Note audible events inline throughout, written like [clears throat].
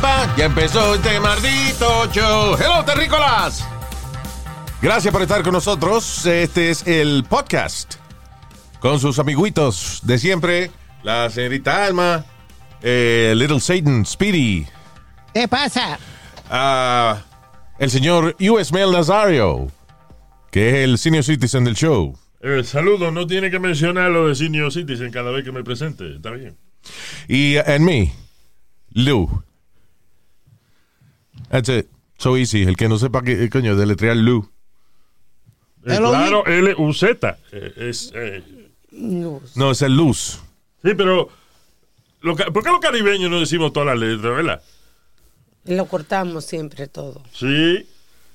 Pam. Ya empezó este maldito show. Hello, terrícolas. Gracias por estar con nosotros. Este es el podcast con sus amiguitos de siempre. La señorita Alma, eh, Little Satan, Speedy, ¿Qué pasa? ah, el señor U.S. Mail Nazario, que es el senior citizen del show. Eh, saludo, no tiene que mencionar lo de Senior Citizen cada vez que me presente. Está bien. Y en mí, Lou. That's it. So easy. El que no sepa qué coño deletrear Lou. Eh, claro, L-U-Z. eh, es, eh, No, es el Luz. sí, pero. lo ¿Por qué los caribeños no decimos todas las letras, verdad? Lo cortamos siempre todo. Sí.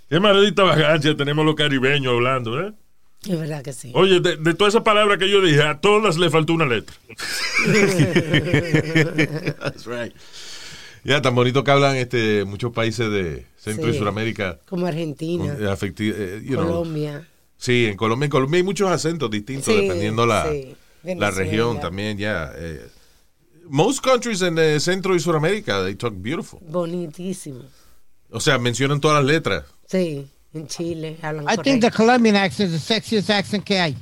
Qué maldita vagancia tenemos los caribeños hablando, ¿eh? Es verdad que sí. Oye, de, de todas esas palabras que yo dije, a todas le faltó una letra. [laughs] [laughs] That's right. Ya, tan bonito que hablan este, muchos países de Centro y. Sudamérica. Como Argentina, con- afecti- eh, you know. Colombia. Sí, en Colombia, en Colombia hay muchos acentos distintos Sí, dependiendo la, sí. la región también, ya. eh. most countries en eh, Centro y Sudamérica, they talk beautiful. Bonitísimo. O sea, mencionan todas las letras. Sí, en Chile hablan I think the Colombian accent is the sexiest accent que hay.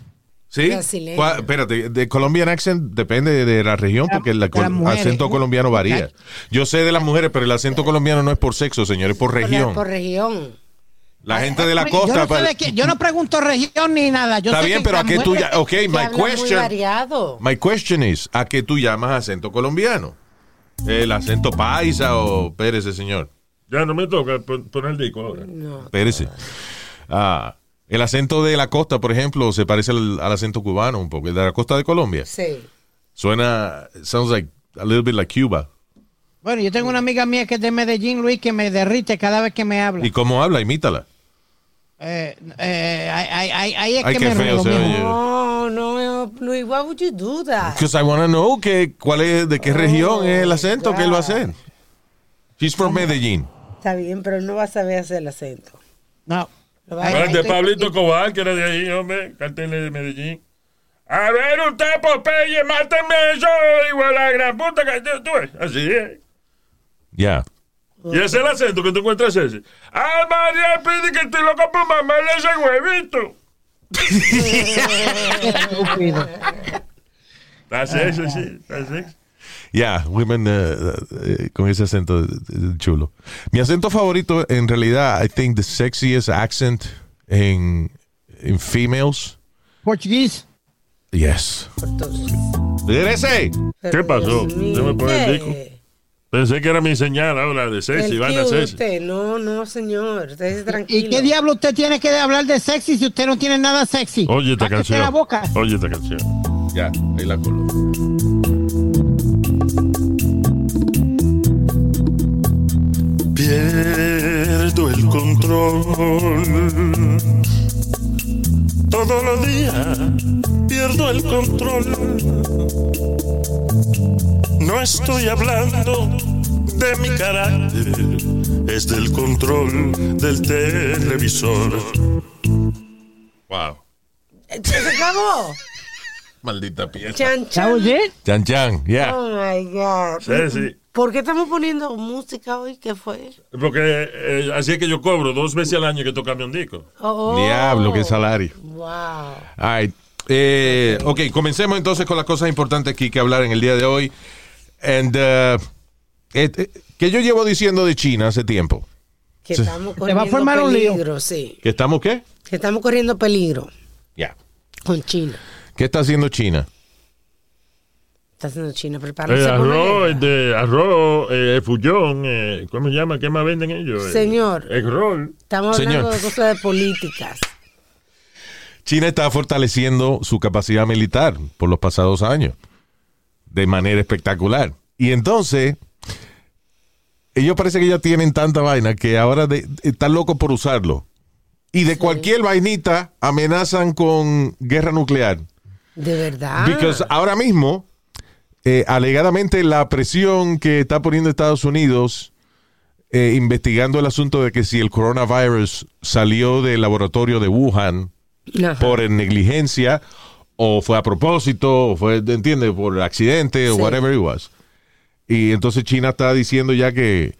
¿Sí? Brasileño. ¿Cuál- Espérate, de Colombian accent depende de la región porque el acento ¿no? colombiano varía. Yo sé de las mujeres, pero el acento colombiano no es por sexo, señor, es por región. Por región. La gente de la Yo costa... no, sé pa- de qué- yo no pregunto región ni nada. Yo Está sé bien, que pero ¿a qué tú ya... Ok, my question... variado. My question is, ¿a qué tú llamas acento colombiano? ¿El acento paisa o Pérez, señor? Ya no me toca pon- poner el disco ahora. No. Pérez. Ah, el acento de la costa, por ejemplo, se parece al, al acento cubano un poco. El de la costa de Colombia. Sí. Suena... Sounds like a little bit like Cuba. Bueno, yo tengo una amiga mía que es de Medellín, Luis, que me derrite cada vez que me habla. ¿Y cómo habla? Imítala. Eh, eh, ahí, ahí- ahí- ahí es Ay, que qué me feo se oye. No, no, Luis, why would you do that? Because I want to know que, cuál es, de qué región es el acento que él va a hacer. She's from Medellín. Está bien, pero no va a saber hacer el acento. No. De y- Pablito Cobal, que era de ahí, hombre, cartel de Medellín. A ver, usted, Popeye, máteme eso, igual a la gran puta que tú, ves. Así es. Ya. Y ese es el acento que tú encuentras ese. Ah, María, pide que estoy loco por mamarle ese huevito. Estúpido. [laughs] Está sexy, sí, está Ya, women eh, con ese acento eh, chulo. Mi acento favorito, en realidad, I think the sexiest accent en, en females. Portugués. Yes. Regrese. ¿Qué pasó? Mío, Déjame poner el disco. Pensé que era mi señal ahora de sexy, van a sexy. usted. No, no, señor. Usted es tranquilo. ¿Y qué diablo usted tiene que hablar de sexy si usted no tiene nada sexy? Oye esta canción. la boca. Oye esta canción. Ya, ahí la colo. Pierdo el control. Todos los días pierdo el control. No estoy hablando de mi carácter, es del control del televisor. Wow. ¿Se acabó? Maldita pieza. Chan, That chan. was it? Chan Chan, ya. Oh my God. Sí, sí. ¿Por qué estamos poniendo música hoy? ¿Qué fue? Porque eh, así es que yo cobro dos veces al año que tocarme un disco. Oh, Diablo, qué salario. Wow. All right. Eh, ok, comencemos entonces con las cosas importantes que hay que hablar en el día de hoy. And, uh, eh, eh, que yo llevo diciendo de China hace tiempo. Que estamos va a corriendo formar un lío. peligro, sí. ¿Que estamos qué? Que estamos corriendo peligro Ya. con China. ¿Qué está haciendo China? Está haciendo China Eh, preparándose para una arroz, guerra. de arroz, eh, fullón, eh, ¿cómo se llama? ¿Qué más venden ellos? Eh, Señor. egg roll. Estamos hablando Señor. de cosas de políticas. China está fortaleciendo su capacidad militar por los pasados años de manera espectacular. Y entonces, ellos parece que ya tienen tanta vaina que ahora de- están locos por usarlo. Y de cualquier vainita amenazan con guerra nuclear. De verdad. Because ahora mismo, eh, alegadamente, la presión que está poniendo Estados Unidos eh, investigando el asunto de que si el coronavirus salió del laboratorio de Wuhan Ajá. por negligencia o fue a propósito o fue, ¿entiendes? Por accidente o whatever it was. Y entonces China está diciendo ya que,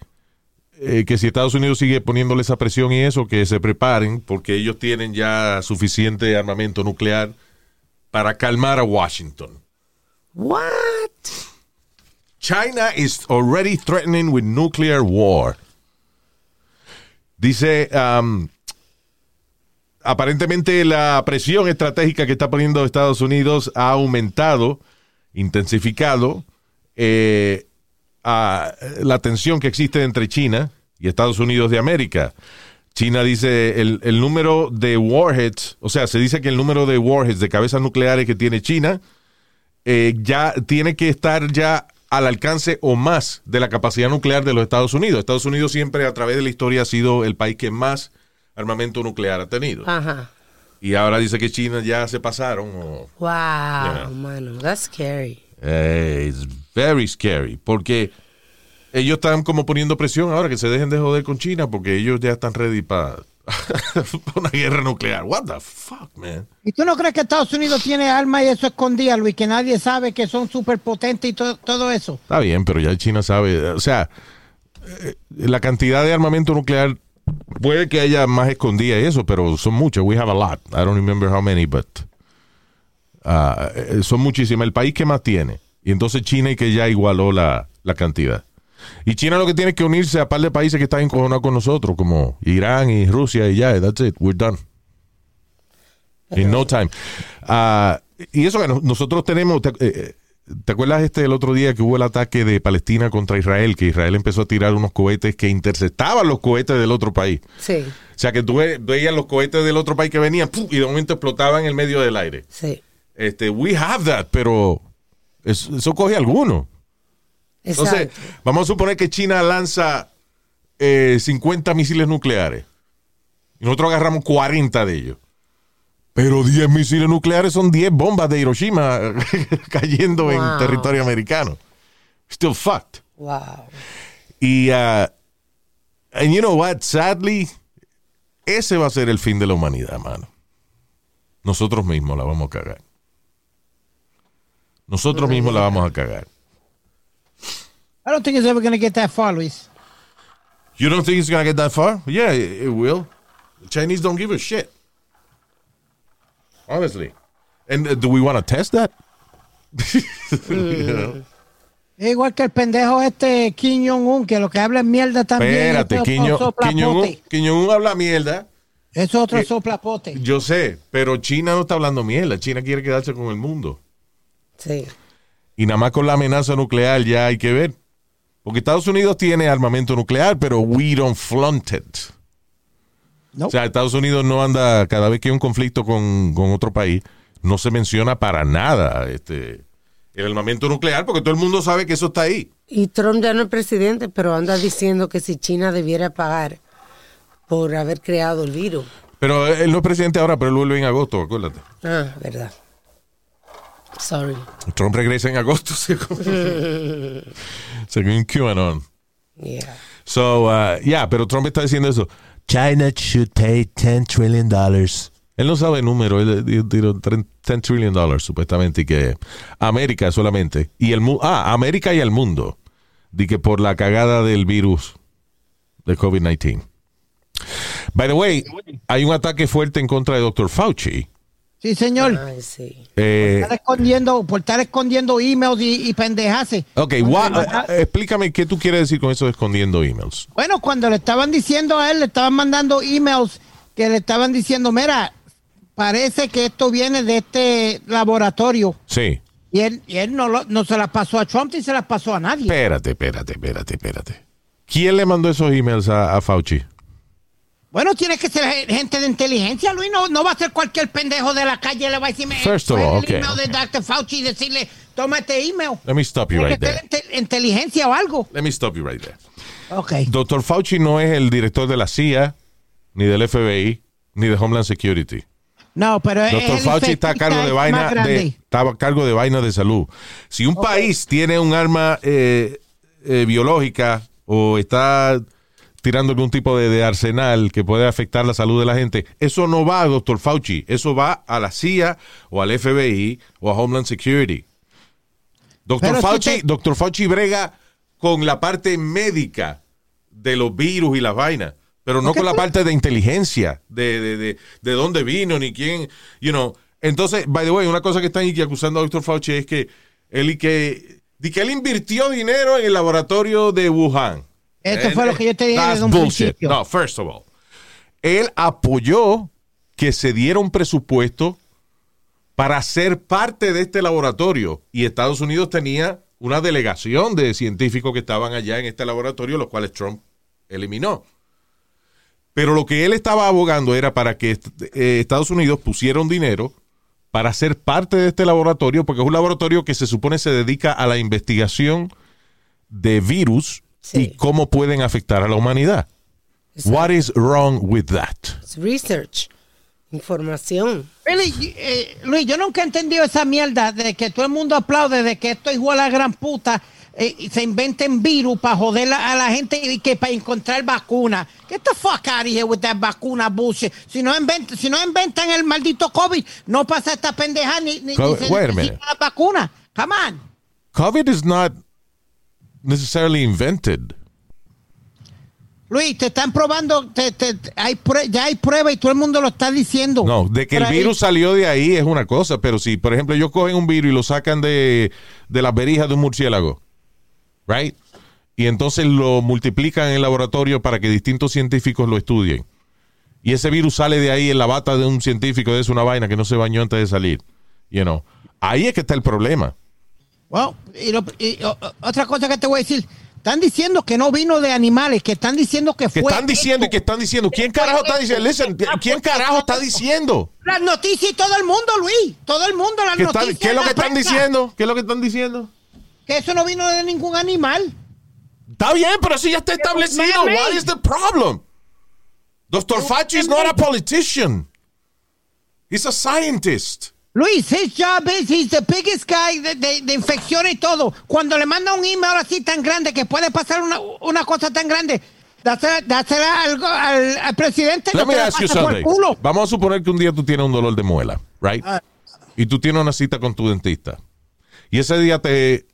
eh, que si Estados Unidos sigue poniéndole esa presión y eso, que se preparen porque ellos tienen ya suficiente armamento nuclear para calmar a Washington. What? China is already threatening with nuclear war. Dice, um, aparentemente la presión estratégica que está poniendo Estados Unidos ha aumentado, intensificado eh, a la tensión que existe entre China y Estados Unidos de América. China dice el, el número de warheads, o sea, se dice que el número de warheads, de cabezas nucleares que tiene China, eh, ya tiene que estar ya al alcance o más de la capacidad nuclear de los Estados Unidos. Estados Unidos siempre a través de la historia ha sido el país que más armamento nuclear ha tenido. Ajá. Y ahora dice que China ya se pasaron. o- Wow, mano. That's scary. Eh, it's very scary. Porque ellos están como poniendo presión ahora que se dejen de joder con China porque ellos ya están ready para [laughs] una guerra nuclear. What the fuck, man? ¿Y tú no crees que Estados Unidos tiene armas y eso escondía, Luis? Que nadie sabe que son súper potentes y to- todo eso. Está bien, pero ya China sabe. O sea, eh, la cantidad de armamento nuclear puede que haya más escondida y eso, pero son muchos. We have a lot. I don't remember how many, but eh, son muchísimas. El país que más tiene. Y entonces China y que ya igualó la, la cantidad. Y China lo que tiene es que unirse a par de países que están encojonados con nosotros, como Irán y Rusia y ya, that's it, we're done. In no time. Ah, y eso que no- nosotros tenemos, te, eh, ¿te acuerdas este el otro día que hubo el ataque de Palestina contra Israel? Que Israel empezó a tirar unos cohetes que interceptaban los cohetes del otro país. Sí, O sea que tú ve- veías los cohetes del otro país que venían ¡pum! y de momento explotaban en el medio del aire. sí. Este, we have that, pero eso, eso coge alguno. Entonces, vamos a suponer que China lanza eh, 50 misiles nucleares. Y nosotros agarramos 40 de ellos. Pero 10 misiles nucleares son 10 bombas de Hiroshima [laughs] cayendo en territorio americano. Still fucked. Wow. Y, uh, and you know what, sadly, ese va a ser el fin de la humanidad, mano. Nosotros mismos la vamos a cagar. Nosotros mismos la vamos a cagar. I don't think it's ever going to get that far, Luis. You don't think it's gonna get that far? Yeah, it, it will. The Chinese don't give a shit. Honestly. And uh, do we want to test that? [laughs] You know? Es igual que el pendejo este Kim Jong-un, que lo que habla es mierda también. Espérate, Kim otro Jong- Kim Jong-un habla mierda. Eso es otro Eh, soplapote. Yo sé, pero China no está hablando mierda. China quiere quedarse con el mundo. Sí. Y nada más con la amenaza nuclear ya hay que ver. Porque Estados Unidos tiene armamento nuclear, pero we don't flaunt it. O sea, Estados Unidos no anda, cada vez que hay un conflicto con, con otro país, no se menciona para nada este, el armamento nuclear, porque todo el mundo sabe que eso está ahí. Y Trump ya no es presidente, pero anda diciendo que si China debiera pagar por haber creado el virus. Pero él no es presidente ahora, pero él vuelve en agosto, acuérdate. Ah, verdad. Sorry. Trump regresa en agosto, [laughs] según, según QAnon. Yeah. So, uh, yeah, pero Trump está diciendo eso. China should pay 10 trillion dollars. Él no sabe el número, él dijo 10 trillion dollars supuestamente y que América solamente y el mu- ah, América y el mundo. Di que por la cagada del virus de COVID-19. By the way, hay un ataque fuerte en contra de Dr. Fauci. Sí, señor. Ay, sí. Eh, Estar escondiendo, por estar escondiendo emails y, y pendejase. ok, explícame qué tú quieres decir con eso de escondiendo emails. Bueno, cuando le estaban diciendo a él, le estaban mandando emails que le estaban diciendo, mira, parece que esto viene de este laboratorio. Sí. Y él, y él no, lo- no se las pasó a Trump ni se las pasó a nadie. Espérate, espérate, espérate, espérate. ¿Quién le mandó esos emails a, a Fauci? Bueno, tiene que ser gente de inteligencia, Luis. No, no va a ser cualquier pendejo de la calle le va a decir, First of "Coge all, el okay. email de Dr. Fauci y decirle, toma este email. Let me stop you right there. inte- inteligencia o algo. Let me stop you right there. Dr. Fauci no es el director de la CIA, ni del FBI, ni de Homeland Security. No, pero es Dr. el Fauci está a cargo de vaina de, está a cargo de vaina de salud. Si un país tiene un arma eh, eh, biológica o está tirando algún tipo de, de arsenal que puede afectar la salud de la gente, eso no va a Dr. Fauci, eso va a la CIA o al FBI o a Homeland Security. Pero si Fauci, te- Dr. Fauci brega con la parte médica de los virus y las vainas, pero no con la parte de inteligencia, de, de, de, de dónde vino, ni quién, you know. Entonces, by the way, una cosa que están acusando a Dr. Fauci es que él y que, di que él invirtió dinero en el laboratorio de Wuhan. Esto fue lo que yo te dije desde un bullshit. principio. No, first of all, él apoyó que se diera un presupuesto para ser parte de este laboratorio y Estados Unidos tenía una delegación de científicos que estaban allá en este laboratorio, los cuales Trump eliminó. Pero lo que él estaba abogando era para que eh, Estados Unidos pusiera un dinero para ser parte de este laboratorio, porque es un laboratorio que se supone se dedica a la investigación de virus Sí. y cómo pueden afectar a la humanidad. What is wrong with that? Es research, información. Really, eh, Luis, yo nunca he entendido esa mierda de que todo el mundo aplaude de que esto igual a la gran puta eh, y se inventen virus para joder a la gente y que para encontrar vacuna. Get the fuck out of here with that vacuna bullshit. Si no, inventan, si no inventan el maldito COVID, no pasa esta pendeja ni, ni, ni minute. la vacuna. Come on. COVID is not necessarily invented. Luis, te están probando, te- te- hay ya hay prueba y todo el mundo lo está diciendo. No, de que el ahí. virus salió de ahí es una cosa, pero si, por ejemplo, ellos cogen un virus y lo sacan de, de las berijas de un murciélago, right? Y entonces lo multiplican en el laboratorio para que distintos científicos lo estudien. Y ese virus sale de ahí en la bata de un científico, es una vaina que no se bañó antes de salir. You know. Ahí es que está el problema. Well, y lo- y, o- otra cosa que te voy a decir, están diciendo que no vino de animales, que están diciendo que Que fue. están diciendo y que están diciendo. ¿Quién carajo está diciendo? Listen, ¿quién carajo está diciendo? Las noticias y todo el mundo, Luis. Todo el mundo, las ¿Qué, están- noticias. qué es lo que están prensa, diciendo? ¿Qué es lo que están diciendo? Que eso no vino de ningún animal. Está bien, pero eso ya está establecido. What is the problem? Dr. Fauci is not a politician. He's a scientist. Luis, his job is, he's the biggest guy de, de, de infecciones y todo. Cuando le manda un email así tan grande que puede pasar una, una cosa tan grande, dásela, algo al, al presidente. Let no me ask you something. Vamos a suponer que un día tú tienes un dolor de muela, right? Ah. Y tú tienes una cita con tu dentista. Y ese día te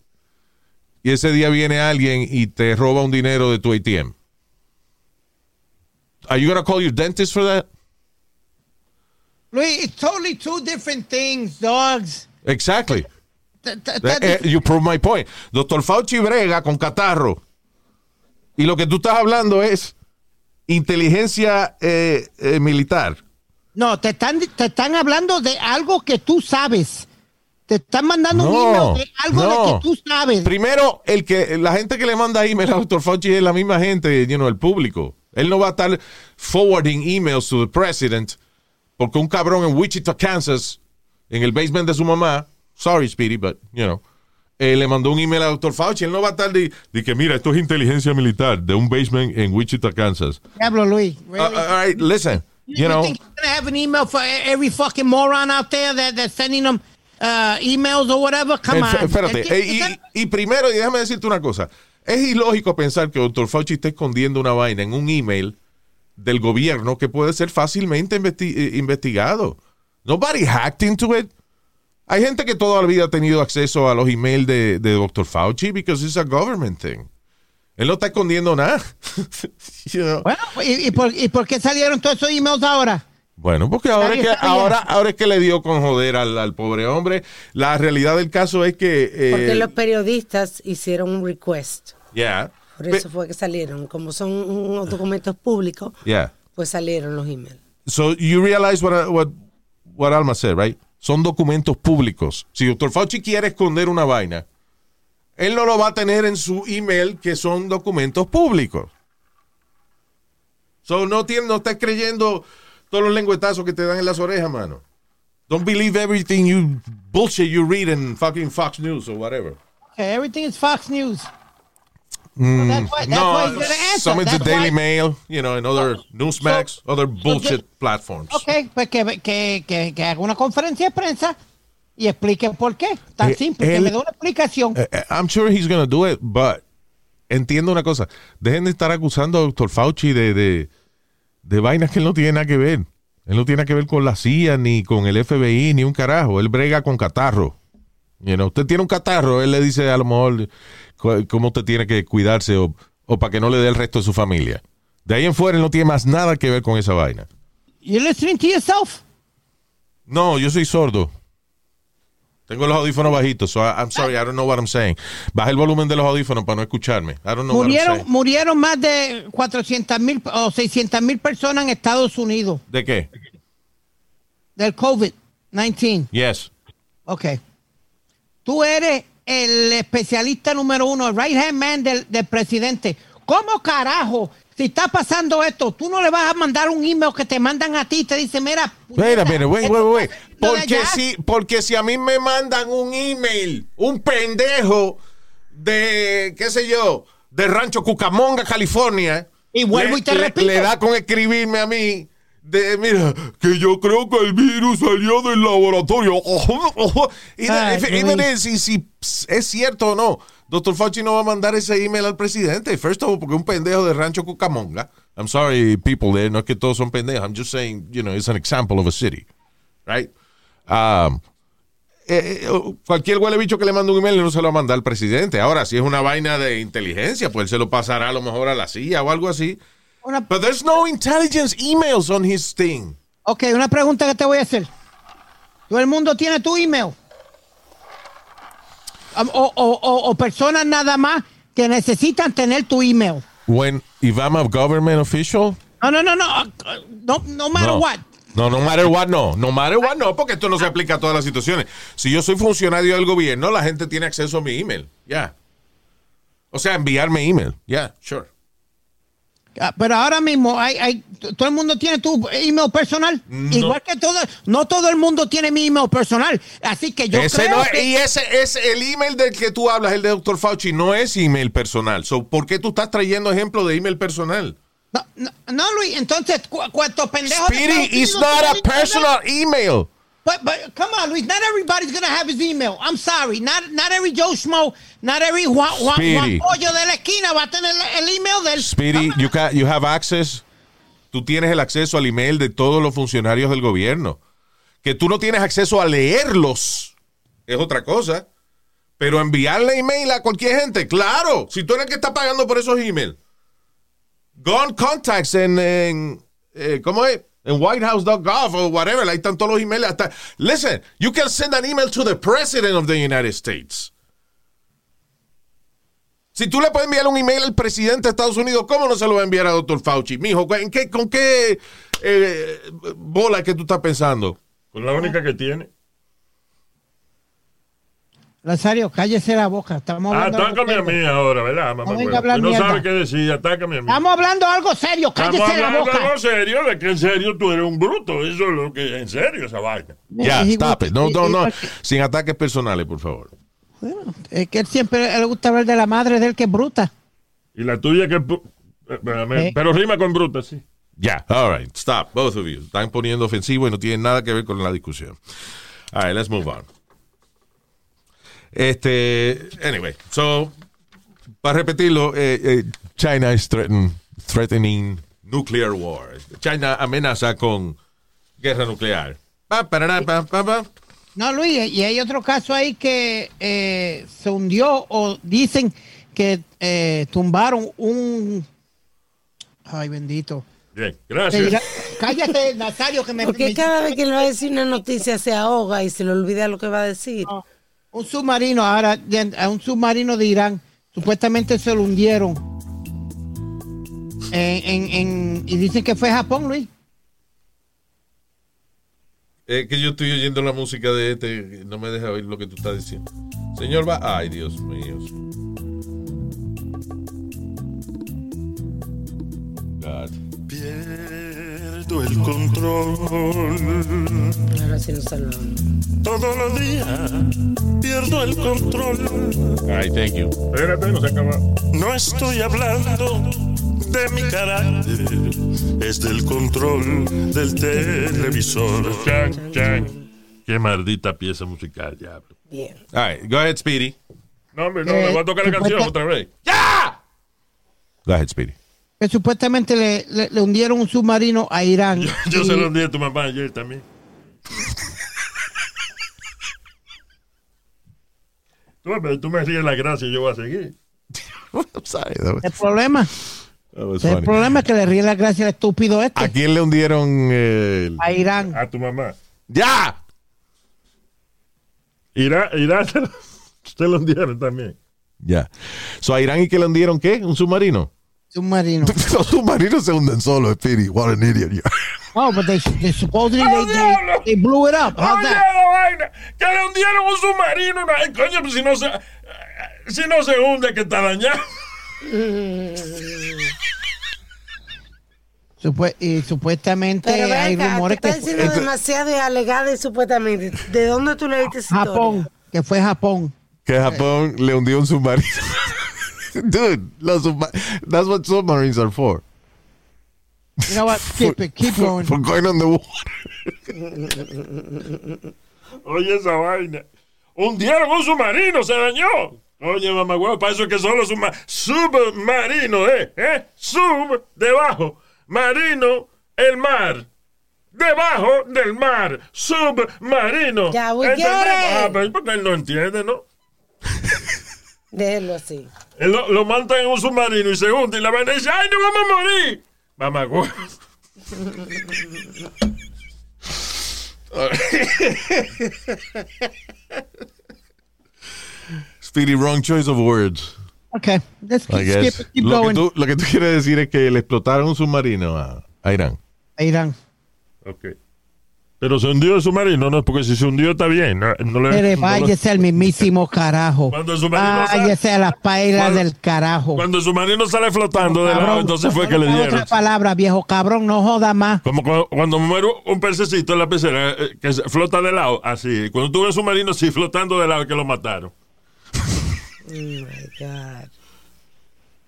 y ese día viene alguien y te roba un dinero de tu ATM. Are you to call your dentist for that? Luis, it's totally two different things, dogs. Exactly. Eh, eh, you prove my point. Doctor Fauci brega con catarro. Y lo que tú estás hablando es inteligencia eh, eh, militar. No, te están, te están hablando de algo que tú sabes. Te están mandando un email de algo no. de que tú sabes. Primero, el que la gente que le manda email a Dr. Fauci es la misma gente, you know, el público. Él no va a estar forwarding emails to the president porque un cabrón en Wichita, Kansas, en el basement de su mamá, sorry Speedy, but, you know, eh, le mandó un email a Dr. Fauci. Él no va a estar de, de que, mira, esto es inteligencia militar de un basement en Wichita, Kansas. Diablo, Luis. Uh, Really? all right, listen, you know. think he's gonna have an email for every fucking moron out there that, that's sending them uh, emails or whatever? Come on. Espérate, eh, y, y primero, y déjame decirte una cosa. Es ilógico pensar que Dr. Fauci está escondiendo una vaina en un email del gobierno que puede ser fácilmente investi- eh, investigado. Nobody hacked into it. Hay gente que toda la vida ha tenido acceso a los emails de, de Dr. Fauci because it's a government thing. Él no está escondiendo nada. [laughs] You know? Bueno, ¿y, y por, ¿y por qué salieron todos esos emails ahora? Bueno, porque ahora es, que, ahora, ahora es que le dio con joder al, al pobre hombre. La realidad del caso es que... eh, Porque los periodistas hicieron un request. yeah. Por eso fue que salieron. Como son unos documentos públicos, Yeah. pues salieron los emails. So you realize what, what, what Alma said, right? Son documentos públicos. Si Dr. Fauci quiere esconder una vaina, él no lo va a tener en su email que son documentos públicos. So no, tiene, no estás creyendo todos los lengüetazos que te dan en las orejas, mano. Don't believe everything you bullshit you read in fucking Fox News or whatever. Okay, everything is Fox News. Mm, that's why- that's no, why some in the That's Daily why- Mail, you know, and other Newsmax, other bullshit platforms. Ok, pues que, que, que, que haga una conferencia de prensa y explique por qué. Tan Eh, simple, que él- me dé una explicación. Eh, eh, I'm sure he's going to do it, but entiendo una cosa. Dejen de estar acusando a Dr. Fauci de, de, de vainas que él no tiene nada que ver. Él no tiene nada que ver con la CIA, ni con el FBI, ni un carajo. Él brega con catarro. You know, usted tiene un catarro, él le dice a lo mejor cómo usted tiene que cuidarse o, o para que no le dé el resto de su familia. De ahí en fuera él no tiene más nada que ver con esa vaina. You listening to yourself? No, yo soy sordo. Tengo los audífonos bajitos, so I- I'm sorry, I don't know what I'm saying. Baja el volumen de los audífonos para no escucharme. I don't know what I'm Murieron, saying. murieron más de 400 mil o 600 mil personas en Estados Unidos ¿De qué? del COVID-19. Yes. Ok. Tú eres el especialista número uno, el right hand man del, del presidente. ¿Cómo carajo? Si está pasando esto, tú no le vas a mandar un email que te mandan a ti y te dice, mira. Wait a minute, wait, wait, wait. Lo de Porque si, porque si a mí me mandan un email, un pendejo de, qué sé yo, de Rancho Cucamonga, California. Y vuelvo le- y te le- repito. Le da con escribirme a mí. De, mira, que yo creo que el virus salió del laboratorio. [laughs] y si, si es cierto o no, Dr. Fauci no va a mandar ese email al presidente. First of all, porque un pendejo de Rancho Cucamonga. I'm sorry, people there, no es que todos son pendejos. I'm just saying, you know, it's an example of a city. Right? Um, eh, eh, cualquier huele bicho que le mande un email no se lo va a mandar al presidente. Ahora, si es una vaina de inteligencia, pues él se lo pasará a lo mejor a la CIA o algo así. Una- But there's no intelligence emails on his thing. ok, una pregunta que te voy a hacer. ¿Todo el mundo tiene tu email? O, o- o- o personas nada más que necesitan tener tu email. When if I'm a government official, No, no, no, no. uh, No, no matter no. what. No, no matter what, no. No matter what, no, porque esto no se aplica a todas las situaciones. Si yo soy funcionario del gobierno, la gente tiene acceso a mi email. Ya. O sea, enviarme email. Ya, sure. Ah, Pero ahora mismo hay, todo el mundo tiene tu email personal. Igual que todo, no todo el mundo tiene mi email personal. Así que yo ese creo no es- que- y ese es el email del que tú hablas, el de Dr. Fauci, no es email personal. So, ¿Por qué tú estás trayendo ejemplo de email personal? No, no, no, Luis, entonces, ¿cu ¿cuántos pendejos? de Speedy Unidos not a personal email. But, but come on, Luis, not everybody's to have his email. I'm sorry. Not, not every Joe Schmo, not every Juan, Juan, Pollo de la esquina va a tener el, email del... Speedy, you, ca- you have access. Tú tienes el acceso al email de todos los funcionarios del gobierno. Que tú no tienes acceso a leerlos es otra cosa. Pero enviarle email a cualquier gente, claro. Si tú eres el que está pagando por esos emails. Go on contacts en, en eh, ¿cómo es? En whitehouse.gov o whatever. Ahí están todos los emails. Hasta, listen, you can send an email to the president of the United States. Si tú le puedes enviar un email al presidente de Estados Unidos, ¿cómo no se lo va a enviar a Dr. Fauci? Mijo, ¿en qué, ¿con qué eh, bola que tú estás pensando? Con la única que tiene. Nazario, cállese la boca. Estamos hablando atácame a mí ahora, ¿verdad, mamá? No venga a no sabes qué decir, atácame a mí. Estamos hablando algo serio. Estamos Cállese la hablando boca. algo serio, de que en serio tú eres un bruto. Eso es lo que en serio esa vaina. Ya, stop it. No, no, no. Sin ataques personales, por favor. Bueno, es que él siempre le gusta hablar de la madre de él que es bruta. Y la tuya que... es eh. Pero rima con bruta, sí. Ya, all right. Stop, both of you. Están poniendo ofensivo y no tienen nada que ver con la discusión. All right, let's move on. Este, anyway, so, para repetirlo, eh, eh, China is threaten- threatening nuclear war. China amenaza con guerra nuclear. Pa, parará, pa, pa, pa. No, Luis, y hay otro caso ahí que eh, se hundió o dicen que eh, tumbaron un... Ay, bendito. Bien, gracias. dirá- Cállate, Nazario, que me... [laughs] Porque me- cada vez que le va a decir una noticia se ahoga y se le olvida lo que va a decir. Un submarino, ahora, a un submarino de Irán, supuestamente se lo hundieron. En, en- en- y dicen que fue Japón, Luis. Es que yo estoy oyendo la música de este, no me deja oír lo que tú estás diciendo. Señor va, ay Dios mío. Pierdo el control. Ahora sí nos salvamos. Todos los días pierdo el control. Ay, thank you. Espérate, no se acaba. No estoy hablando de mi carácter, es del control del televisor. Chan, chan. Qué maldita pieza musical, diablo. Bien. All right, go ahead, Speedy. No, hombre, no, Eh, me voy a tocar la canción supuesta- otra vez. Go ahead, Speedy. Que supuestamente le, le- le hundieron un submarino a Irán. Yo Y- se lo di a tu mamá ayer también. [laughs] Tú, pero tú me ríes la gracia y yo voy a seguir. [laughs] Sorry, was, El problema, el funny. problema es que le ríe la gracia al estúpido este. ¿A quién le hundieron el... A Irán. A tu mamá. ¡Ya! Irán, Irán se lo, se lo dieron también. Ya. So, ¿A Irán y que le hundieron qué? ¿Un submarino? Submarino. [laughs] Los submarinos se hunden solos, Speedy. What an idiot you are. Oh, but they, they supposedly ¡Oh, they, they, they blew it up. How's that? que le hundieron un submarino. Ay, coño, pues si no se, si no se hunde, que está dañado. [laughs] Supue- y supuestamente Pero ven hay rumores te que está diciendo demasiado y alegada y supuestamente. ¿De dónde tú le viste esa Japón, historia? que fue Japón. Que Japón le hundió un submarino. [laughs] [laughs] Dude, that's what submarines are for. You know what? Keep it, keep going. For going on the water. Oye, esa vaina. Hundieron un submarino, se dañó. Oye, mamá, huevo, para eso es que son los subma- submarinos, ¿eh? ¿eh? Sub, debajo. Marino, el mar. Debajo del mar. Submarino. Ya, get it. Ah, pero porque él no entiende, ¿no? Déjelo así. Él lo, lo montan en un submarino y se hunde y la vaina dice, ¡ay, no vamos a morir! Huevo. Speedy, wrong choice of words. Okay, let's I keep, guess. skip keep Lo que, going. tú, lo que tú quieres decir es que le explotaron un submarino a, a Irán. A Irán. Ok. Pero se hundió el submarino, no, porque si se hundió está bien. No, no le- Pero no váyese al mismísimo carajo. Cuando el submarino sale- Váyase a las pailas Cuando- del carajo. Cuando el submarino sale flotando de lado, entonces fue que le otra dieron. palabra, viejo cabrón, no joda más. Como cu- cuando muere un pececito en la pecera eh, que se- flota de lado, así. Cuando tuve el submarino, sí, flotando de lado, que lo mataron. Oh my God.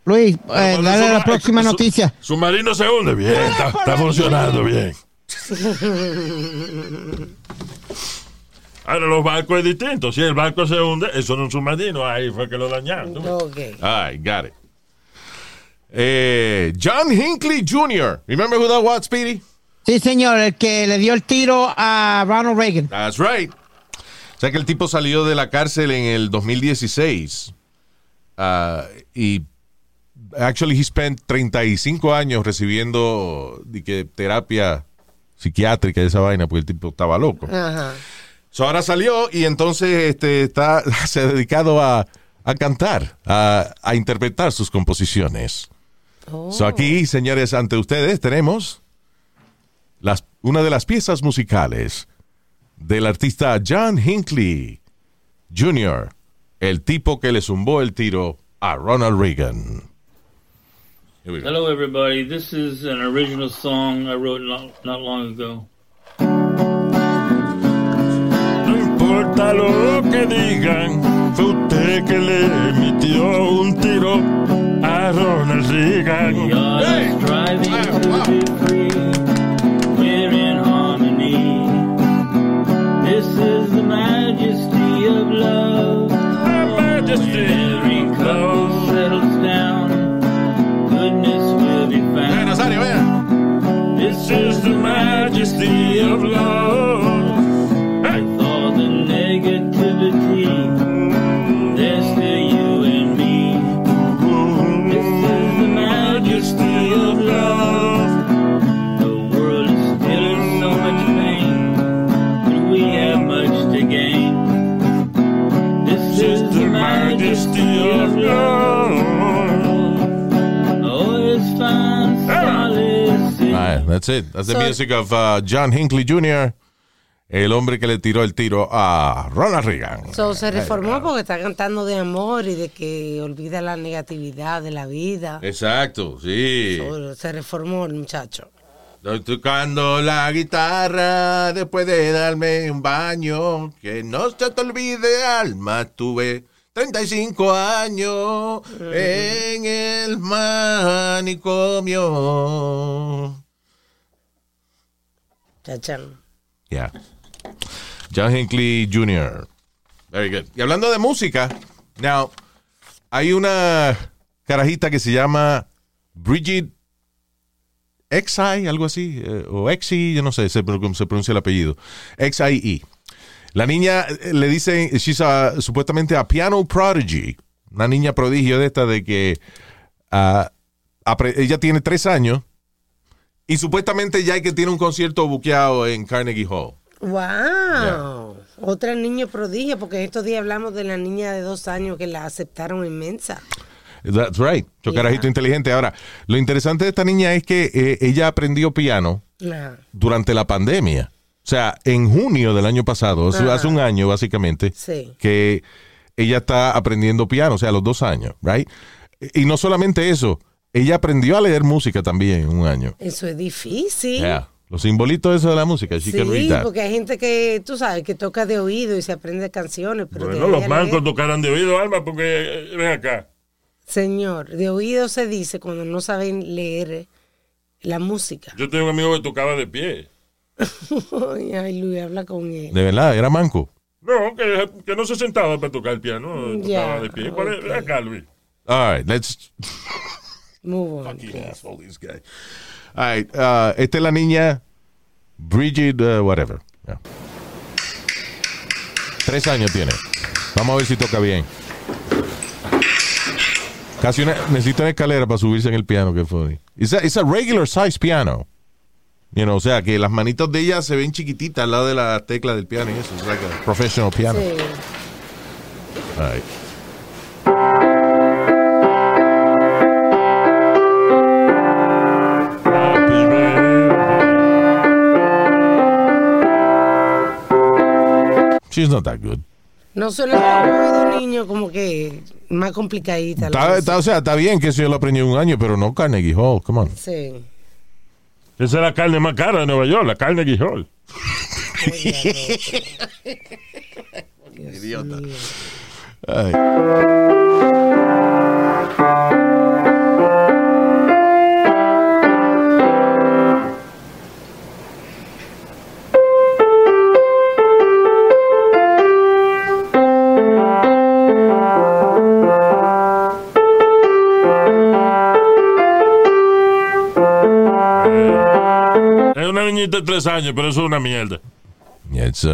Luis, eh, Cuando dale la próxima su- noticia. Submarino se hunde. Bien, está, está funcionando bien. [laughs] Ahora, los barcos es distinto. Si el barco se hunde, eso no es un submarino. Ahí fue que lo dañaron. ¿tú ves? Ok. All right, got it. Eh, John Hinckley Jr. Remember who that was, Speedy? Sí, señor, el que le dio el tiro a Ronald Reagan. That's right. O sea que el tipo salió de la cárcel en el 2016. Ah, y actually he spent 35 años recibiendo di que, terapia psiquiátrica y esa vaina porque el tipo estaba loco. Ajá. So, ahora salió y entonces este, está, [laughs] se ha dedicado a, a cantar, a, a interpretar sus composiciones. Oh. So, aquí, señores, ante ustedes tenemos las, una de las piezas musicales del artista John Hinckley Jr., el tipo que le zumbó el tiro a Ronald Reagan. Here we go. Hello, everybody. This is an original song I wrote not, not long ago. No importa lo que digan, fue usted que le emitió un tiro a Ronald Reagan. We are striving to be free. We're in harmony. This is the majesty of love. Majesty of love. That's it. That's the So- music of uh, John Hinckley Jr., el hombre que le tiró el tiro a Ronald Reagan. So, se reformó porque está cantando de amor y de que olvida la negatividad de la vida. Exacto, sí. So, se reformó el muchacho. Estoy tocando la guitarra después de darme un baño. Que no se te olvide, alma, tuve 35 años en el manicomio. Chachán. Yeah. John Hinckley Jr. Very good. Y hablando de música, now, hay una carajita que se llama Bridget Xi, algo así, eh, o Xi, yo no sé cómo se pronuncia el apellido. XIE. La niña eh, le dicen, she's a- supuestamente a piano prodigy, una niña prodigio de esta de que apre- ella tiene tres años y supuestamente ya hay que tiene un concierto buqueado en Carnegie Hall. ¡Wow! Otra niña prodigio, porque estos días hablamos de la niña de dos años que la aceptaron en Mensa. That's right. Yo Yeah. inteligente. Ahora, lo interesante de esta niña es que eh, ella aprendió piano durante la pandemia. O sea, en junio del año pasado, Ah. hace un año básicamente, Sí. que ella está aprendiendo piano, o sea, a los dos años, right? Y no solamente eso, ella aprendió a leer música también en un año. Eso es difícil. Yeah. Los simbolitos esos de la música, she can read Sí, that. porque hay gente que, tú sabes, que toca de oído y se aprende canciones. Pero Bueno, los mancos tocarán de oído, Alma, porque eh, ven acá. Señor, de oído se dice cuando no saben leer la música. Yo tengo un amigo que tocaba de pie. [laughs] Ay, Luis, habla con él. De verdad, era manco. No, que, que no se sentaba para tocar el piano, Ya, tocaba de pie. ¿Cuál es? Ven acá, Luis. All right, let's [laughs] Move on. asshole, this guy. All right, uh, esta es la niña Bridget, uh, whatever. Yeah. Tres años tiene. Vamos a ver si toca bien. Casi una, necesita una escalera para subirse en el piano, que fue. It's a, it's a regular size piano. You know, o sea, que las manitos de ella se ven chiquititas al lado de la tecla del piano y eso. Es like a professional piano. Sí. All right. She's not that good. No suena como oído niño, como que más complicadita. la Está, está- o sea, está bien que eso yo lo aprendí en un año, pero no Carnegie Hall. Come on. Sí. Esa es la carne más cara de Nueva York, la carne Guijol. [laughs] Idiota. Ay. Niñita de tres años, pero eso es una mierda. Yeah, it's,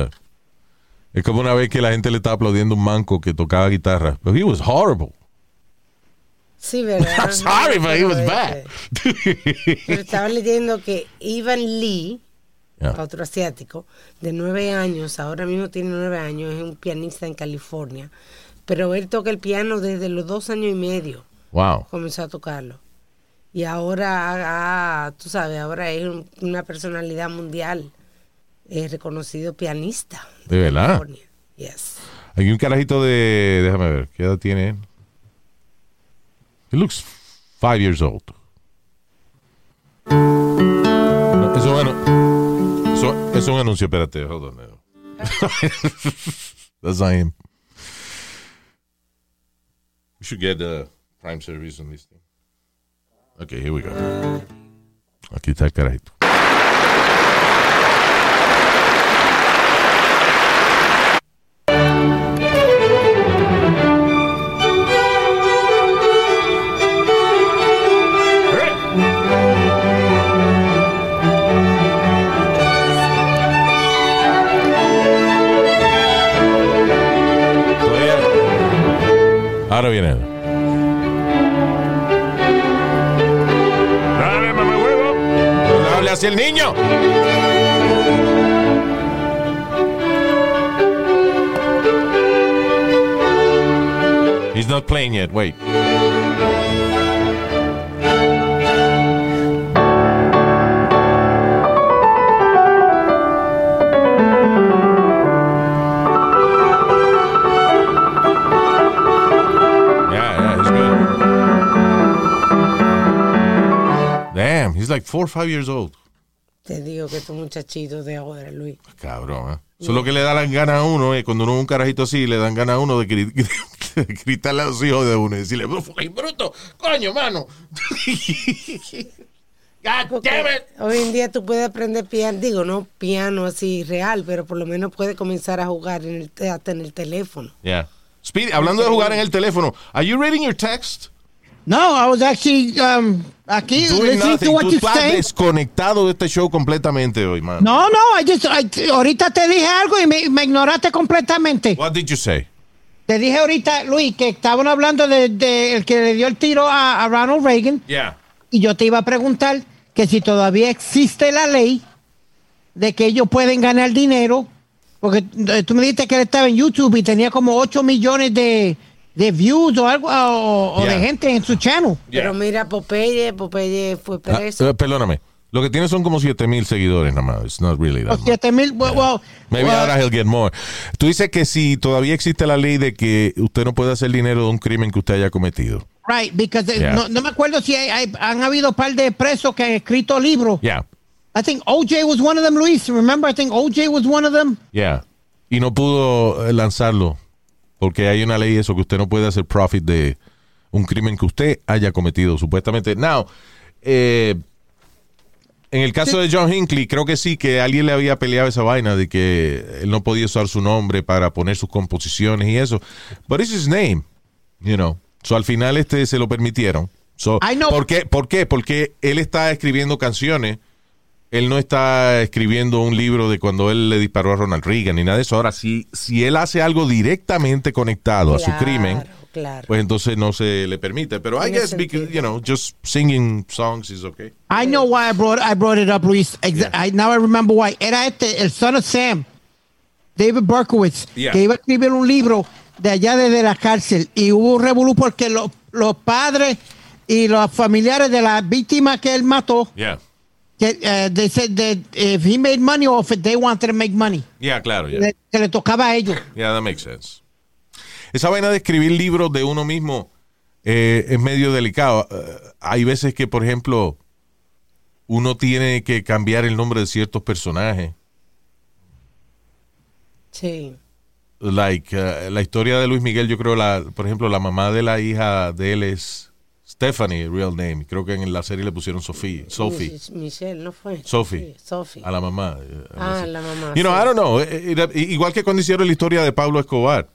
es como una vez que la gente le estaba aplaudiendo a un manco que tocaba guitarra. But he was horrible. Sí, ¿verdad? [laughs] I'm sorry, but he was bad. este, Pero estaba leyendo que Ivan Lee, Yeah. otro asiático, de nueve años, ahora mismo tiene nueve años, es un pianista en California. Pero él toca el piano desde los dos años y medio, Wow. comenzó a tocarlo. Y ahora, ha- tú sabes, ahora es un- una personalidad mundial, es reconocido pianista. ¿De verdad? Yes. Hay un carajito de. Déjame ver, ¿qué edad tiene él? He looks five years old. No, eso bueno. Eso es un anuncio, espérate, hold on. now. [laughs] That's I am. We should get the prime service on this thing. Okay, here we go. Aquí está el carajito. Niño. He's not playing yet. Wait. He's like four or five years old. Te digo que estos muchachitos de ahora, Luis. Cabrón, ¿eh? Eso es lo que le da las ganas a uno, ¿eh? Cuando uno es un carajito así, le dan ganas a uno de, gri- [laughs] de gritarle a los hijos de uno y decirle, "Fucking bruto, coño, mano. [laughs] God damn it. hoy en día tú puedes aprender piano, digo, no piano así real, pero por lo menos puedes comenzar a jugar en el, hasta en el teléfono. Yeah. Speedy, hablando de jugar en el teléfono, are you reading your text? No, I was actually um, aquí Doing listening nothing. to what Tú you estás saying. desconectado de este show completamente hoy, man. No, no, I just, I- ahorita te dije algo y me, me ignoraste completamente. What did you say? Te dije ahorita, Luis, que estaban hablando de, de el que le dio el tiro a, a Ronald Reagan Yeah. y yo te iba a preguntar que si todavía existe la ley de que ellos pueden ganar dinero, porque eh, tú me dijiste que él estaba en YouTube y tenía como 8 millones de, de views o algo, o, o Yeah. de gente en su channel. Pero mira, Popeye, Popeye fue Ah, preso. eh, perdóname. Lo que tiene son como 7 mil seguidores nada más. It's not really that O much. 7 mil, well, well, Maybe well, ahora he'll get more. Tú dices que si todavía existe la ley de que usted no puede hacer dinero de un crimen que usted haya cometido. Right, because eh, Yeah. no, no me acuerdo si hay- hay- han habido un par de presos que han escrito libros. Yeah, I think OJ was one of them, Luis. Remember, I think OJ was one of them. yeah. Y no pudo eh, lanzarlo porque hay una ley eso que usted no puede hacer profit de un crimen que usted haya cometido supuestamente. Now, eh, en el caso de John Hinckley, creo que sí, que alguien le había peleado esa vaina de que él no podía usar su nombre para poner sus composiciones y eso. But it's his name, you know. So al final este se lo permitieron. So, I know. ¿por, qué? ¿Por qué? Porque él está escribiendo canciones. Él no está escribiendo un libro de cuando él le disparó a Ronald Reagan ni nada de eso. Ahora, si, si él hace algo directamente conectado a su crimen, Claro. pues entonces no se le permite. Pero I guess, because, you know, just singing songs is okay. I know why I brought I brought it up, Luis. I now I remember why. Era este, el son of Sam, David Berkowitz, Yeah. que iba a escribir un libro de allá desde la cárcel y hubo un revolú porque los, los padres y los familiares de la víctima que él mató, Yeah. Que eh, they said that if he made money off it, they wanted to make money. Yeah, claro, yeah. Le- que le tocaba a ellos. Yeah, that makes sense. Esa vaina de escribir libros de uno mismo eh, es medio delicado. Eh, hay veces que, por ejemplo, uno tiene que cambiar el nombre de ciertos personajes. Sí. Like, eh, la historia de Luis Miguel, yo creo, la, por ejemplo, la mamá de la hija de él es Stephanie, real name. Creo que en la serie le pusieron Sophie. Sophie. Mich- Michelle, ¿no fue? Sophie. Sophie. A la mamá. eh, Ah, algo así. la mamá, You know. I don't know. eh, eh, Igual que cuando hicieron la historia de Pablo Escobar.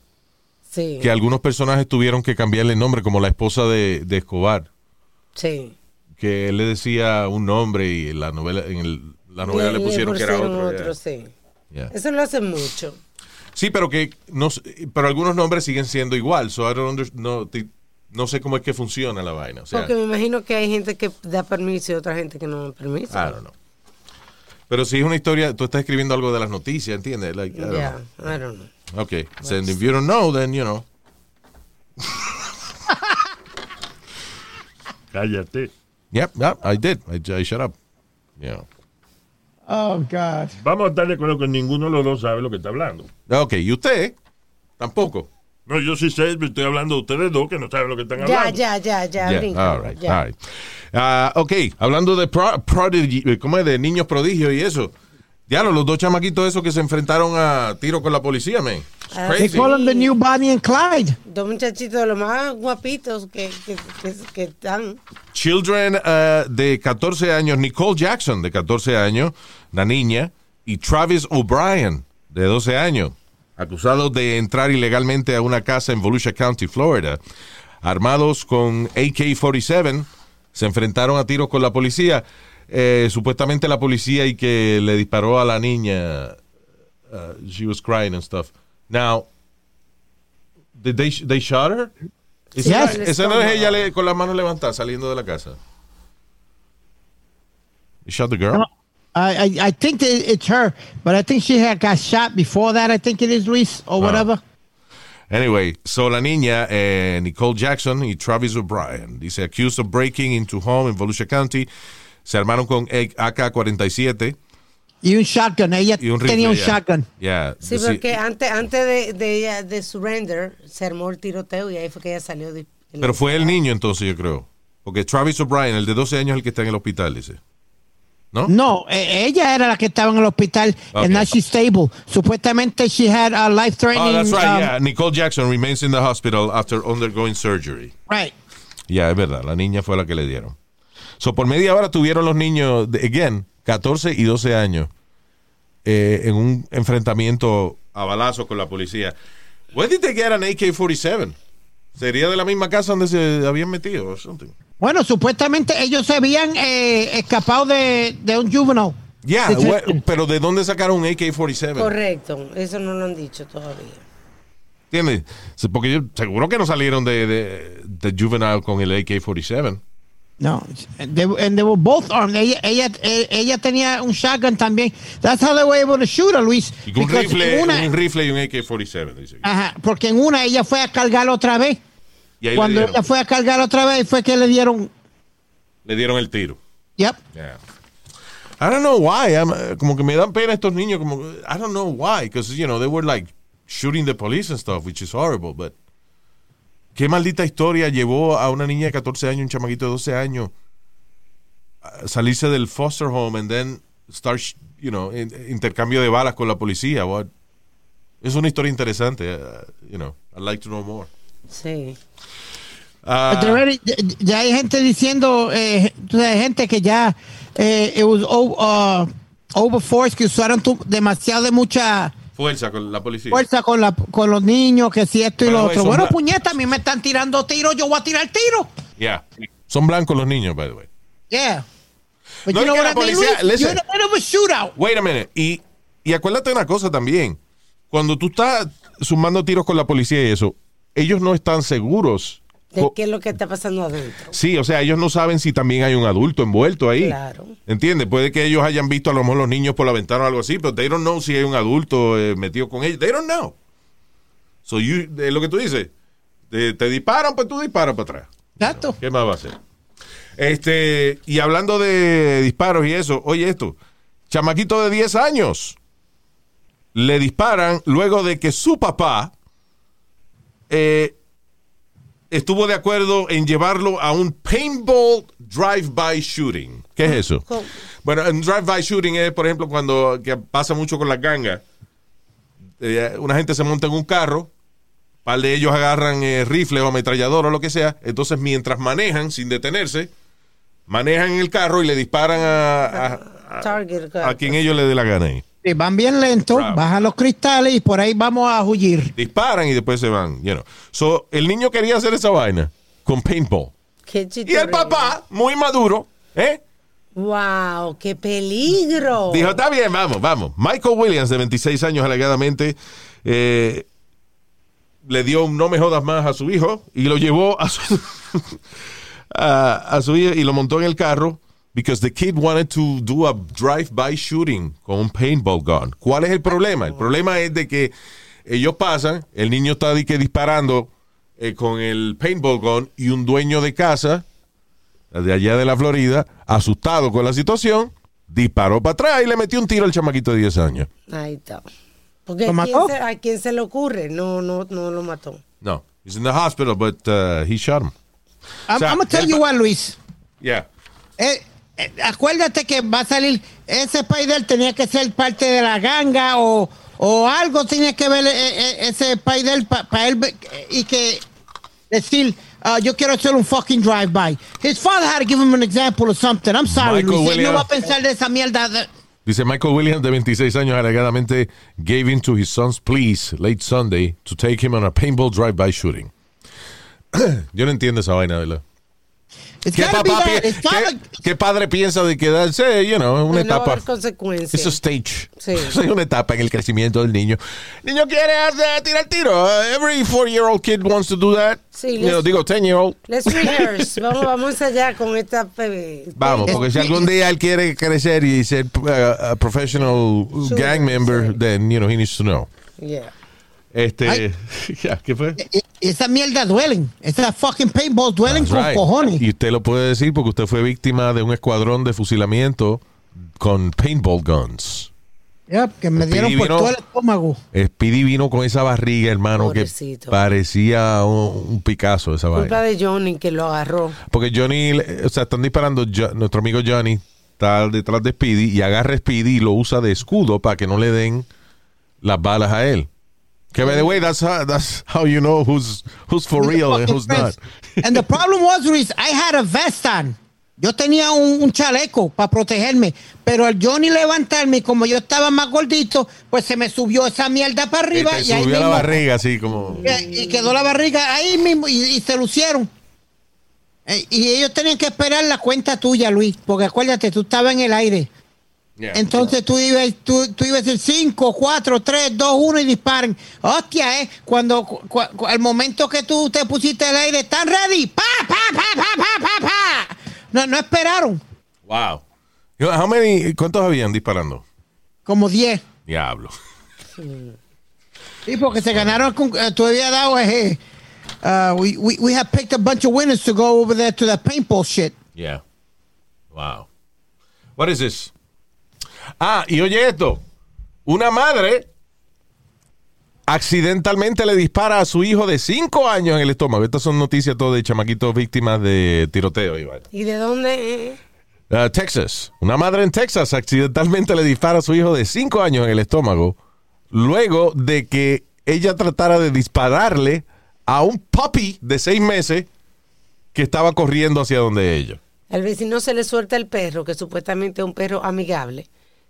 Sí. que algunos personajes tuvieron que cambiarle el nombre, como la esposa de, de Escobar, Sí. que él le decía un nombre y en la novela, en el- la novela le, pusieron que era pusieron otro. yeah. sí. Yeah. Eso lo hacen mucho. Sí, pero que no, pero algunos nombres siguen siendo igual. So I don't under- no, no sé cómo es que funciona la vaina. O sea, Porque me imagino que hay gente que da permiso y otra gente que no da permiso. I don't know. Pero si es una historia, tú estás escribiendo algo de las noticias, ¿entiendes? Like, I don't Yeah, I don't know. Okay. So if you don't know, then you know. [laughs] Cállate. Yep, yep, I did. I, I shut up. Know. Oh, God. Vamos a estar de acuerdo que ninguno de los dos sabe lo que está hablando. Ok, ¿y usted? Tampoco. No, yo sí sé, estoy hablando de ustedes dos que no saben lo que están Ya, hablando. ya, ya, ya, Yeah, brinca, all right, ya. all right. Ah, ok, hablando de pro- prodigy, eh, ¿cómo es? De niños prodigios y eso. Diablo, los dos chamaquitos esos que se enfrentaron a tiro con la policía, man. Ah, They call him the new Bonnie and Clyde. Dos muchachitos de los más guapitos que, que, que, que están. Children eh, de 14 años, Nicole Jackson, de 14 años, la niña, y Travis O'Brien, de 12 años, acusados de entrar ilegalmente a una casa en Volusia County, Florida. Armados con AK-47, se enfrentaron a tiros con la policía. Eh, supuestamente la policía y que le disparó a la niña. uh, she was crying and stuff. Now, did they, they shot her? Esa, Yes. esa no es ella le- con las manos levantadas saliendo de la casa. You shot the girl? I, I I think that it's her, but I think she had got shot before that. I think it is Luis or whatever. Anyway, so la niña, eh, Nicole Jackson y Travis O'Brien, dice, accused of breaking into home in Volusia County, se armaron con AK-47 Y un shotgun. Ella y un rifle. tenía un yeah. shotgun. Yeah. Sí, porque antes, antes de, de ella de surrender, se armó el tiroteo y ahí fue que ella salió. De, Pero fue el niño entonces, yo creo. Porque Travis O'Brien, el de 12 años, es el que está en el hospital, dice. ¿No? No, eh, ella era la que estaba en el hospital Okay. and now she's stable. Supuestamente she had a life Oh, threatening. that's right, um, yeah. Nicole Jackson remains in the hospital after undergoing surgery. right. Ya, es verdad, la niña fue la que le dieron. So, por media hora tuvieron los niños, again, 14 y 12 años, eh, en un enfrentamiento a balazo con la policía. Where did they get an AK-47? ¿Sería de la misma casa donde se habían metido o something? Bueno, supuestamente ellos se habían eh, escapado de, de un juvenile. Yeah, Sí, sí. where- pero ¿de dónde sacaron un AK-47? Correcto, eso no lo han dicho todavía. ¿Entiendes? Porque yo, seguro que no salieron de, de, de Juvenile con el AK-47. No, they, and they were both armed. Ella, ella, eh, ella tenía un shotgun también. That's how they were able to shoot her, Luis. Y con un rifle, en una- un rifle y un AK-47, dice. Ajá, porque en una ella fue a cargar otra vez. Y ahí le Cuando ella fue a cargar otra vez fue que le dieron. le dieron el tiro. Yep. Yeah. I don't know why. I'm, uh, como que me dan pena estos niños. Como, I don't know why. Because, you know, they were like shooting the police and stuff, which is horrible. But, ¿qué maldita historia llevó a una niña de 14 años, un chamaquito de 12 años, a salirse del foster home and then start, you know, in- intercambio de balas con la policía? What? Es una historia interesante. uh, you know, I'd like to know more. Sí. Ah, ya, hay gente diciendo, eh, sabes, gente que ya eh, it was uh, overforce, que usaron tu- demasiado de mucha fuerza con la policía. fuerza con, la, con los niños, que si esto y Pero lo otro. Bueno, puñeta, a mí me están tirando tiros, yo voy a tirar tiro. Yeah. Son blancos los niños, by the way. Yeah. But No, you know es que what la I mean, policía- listen. You're in the middle of a shootout. Wait a minute. Y, y acuérdate una cosa también. Cuando tú estás sumando tiros con la policía y eso, ellos no están seguros. ¿De qué es lo que está pasando adentro? Sí, o sea, ellos no saben si también hay un adulto envuelto ahí. Claro. ¿Entiendes? Puede que ellos hayan visto a lo mejor los niños por la ventana o algo así, pero they don't know si hay un adulto eh, metido con ellos. They don't know. So you, es lo que tú dices. Te, te disparan, pues tú disparas para atrás. Exacto. ¿Qué más va a hacer? Este, y hablando de disparos y eso, oye esto, chamaquito de 10 años le disparan luego de que su papá eh, estuvo de acuerdo en llevarlo a un paintball drive-by shooting. ¿Qué es eso? ¿Cómo? Bueno, un drive-by shooting es, por ejemplo, cuando que pasa mucho con las gangas. Eh, una gente se monta en un carro, un par de ellos agarran eh, rifle o ametrallador o lo que sea. Entonces, mientras manejan sin detenerse, manejan el carro y le disparan a, a- a quien ellos le dé la gana ahí. Sí, van bien lento, Bravo. bajan los cristales y por ahí vamos a huir. Disparan y después se van. You know. So, el niño quería hacer esa vaina con paintball. Qué Y el papá, muy maduro, ¿eh? Wow, qué peligro. Dijo, está bien, vamos, vamos. Michael Williams, de 26 años alegadamente, eh, le dio un no me jodas más a su hijo y lo llevó a su, [laughs] a, a su hijo y lo montó en el carro because the kid wanted to do a drive-by shooting con un paintball gun. ¿Cuál es el problema? El problema es de que ellos pasan, el niño está que disparando eh, con el paintball gun y un dueño de casa de allá de la Florida, asustado con la situación, disparó para atrás y le metió un tiro al chamaquito de 10 años. Ahí está. Porque ¿Lo ¿a quién, mató? se, a quién se le ocurre? No, no, no lo mató. No, he's in the hospital, but uh, he shot him. I'm, O sea, I'm gonna tell el you what, Luis. Yeah. Eh, acuérdate que va a salir, ese Spider tenía que ser parte de la ganga o, o algo tenía que ver eh, eh, ese Spider para él y que decir, ah, yo quiero hacer un fucking drive-by. His father had to give him an example of something. I'm sorry, Luis. No va a pensar de esa mierda. de- Dice Michael Williams, de 26 años, alegadamente gave in to his son's pleas late Sunday to take him on a paintball drive-by shooting. [clears throat] Yo no entiendo esa vaina, ¿verdad? ¿Qué, papá that. qué- qué padre piensa de quedarse, you know, una Pues no etapa? Es a stage. Sí. [laughs] Es una etapa en el crecimiento del niño. Niño quiere hacer- tirar tiro. Uh, every four-year-old kid wants to do that. Sí, You know, digo, ten-year-old. Let's rehearse. [laughs] vamos, vamos allá con esta. pe- Vamos, porque si algún día él quiere crecer y ser uh, a professional Sure, gang member, sí. then, you know, he needs to know. Yeah. Este, Ay. [laughs] ¿qué fue? e- esa mierda duelen. Esas fucking paintballs duelen That's con right. cojones. Y usted lo puede decir porque usted fue víctima de un escuadrón de fusilamiento con paintball guns. Yep, que me dieron por todo el estómago. Speedy vino con esa barriga, hermano, Pobrecito. que parecía un, un Picasso esa Culpa vaina. de Johnny que lo agarró. Porque Johnny, o sea, están disparando, Jo- nuestro amigo Johnny está detrás de Speedy y agarra a Speedy y lo usa de escudo para que no le den las balas a él. Que by the way, that's how, that's how you know who's who's for real and who's not. And the problem was, Luis, I had a vest on. Yo tenía un, un chaleco para protegerme, pero al yo ni levantarme, como yo estaba más gordito, pues se me subió esa mierda para Y arriba te y, ahí subió la mismo- barriga así como. y- y quedó la barriga ahí mismo y, y se lucieron. Eh, Y ellos tenían que esperar la cuenta tuya, Luis, porque acuérdate, tú estabas en el aire. Yeah. Entonces tú ibas, tú, tú ibas a decir 5, 4, 3, 2, 1 y disparen. Hostia, ¿eh? Cuando, cu- cu- al momento que tú te pusiste al aire, ¿están ready? ¡Pa, pa, pa, pa, pa, pa, pa! No, no esperaron. Wow. How many, ¿Cuántos habían disparando? Como 10. Diablo. Sí, porque se ganaron. con- eh, tú habías dado. Eh, uh, we, we, we have picked a bunch of winners to go over there to the paintball shit. Yeah. Wow. What is this? Ah, y oye esto. Una madre accidentalmente le dispara a su hijo de 5 años en el estómago. Estas son noticias todo de chamaquitos víctimas de tiroteo. vaina. ¿Y de dónde? Uh, Texas. Una madre en Texas accidentalmente le dispara a su hijo de 5 años en el estómago luego de que ella tratara de dispararle a un puppy de 6 meses que estaba corriendo hacia donde ella. Al vecino se le suelta el perro, que supuestamente es un perro amigable.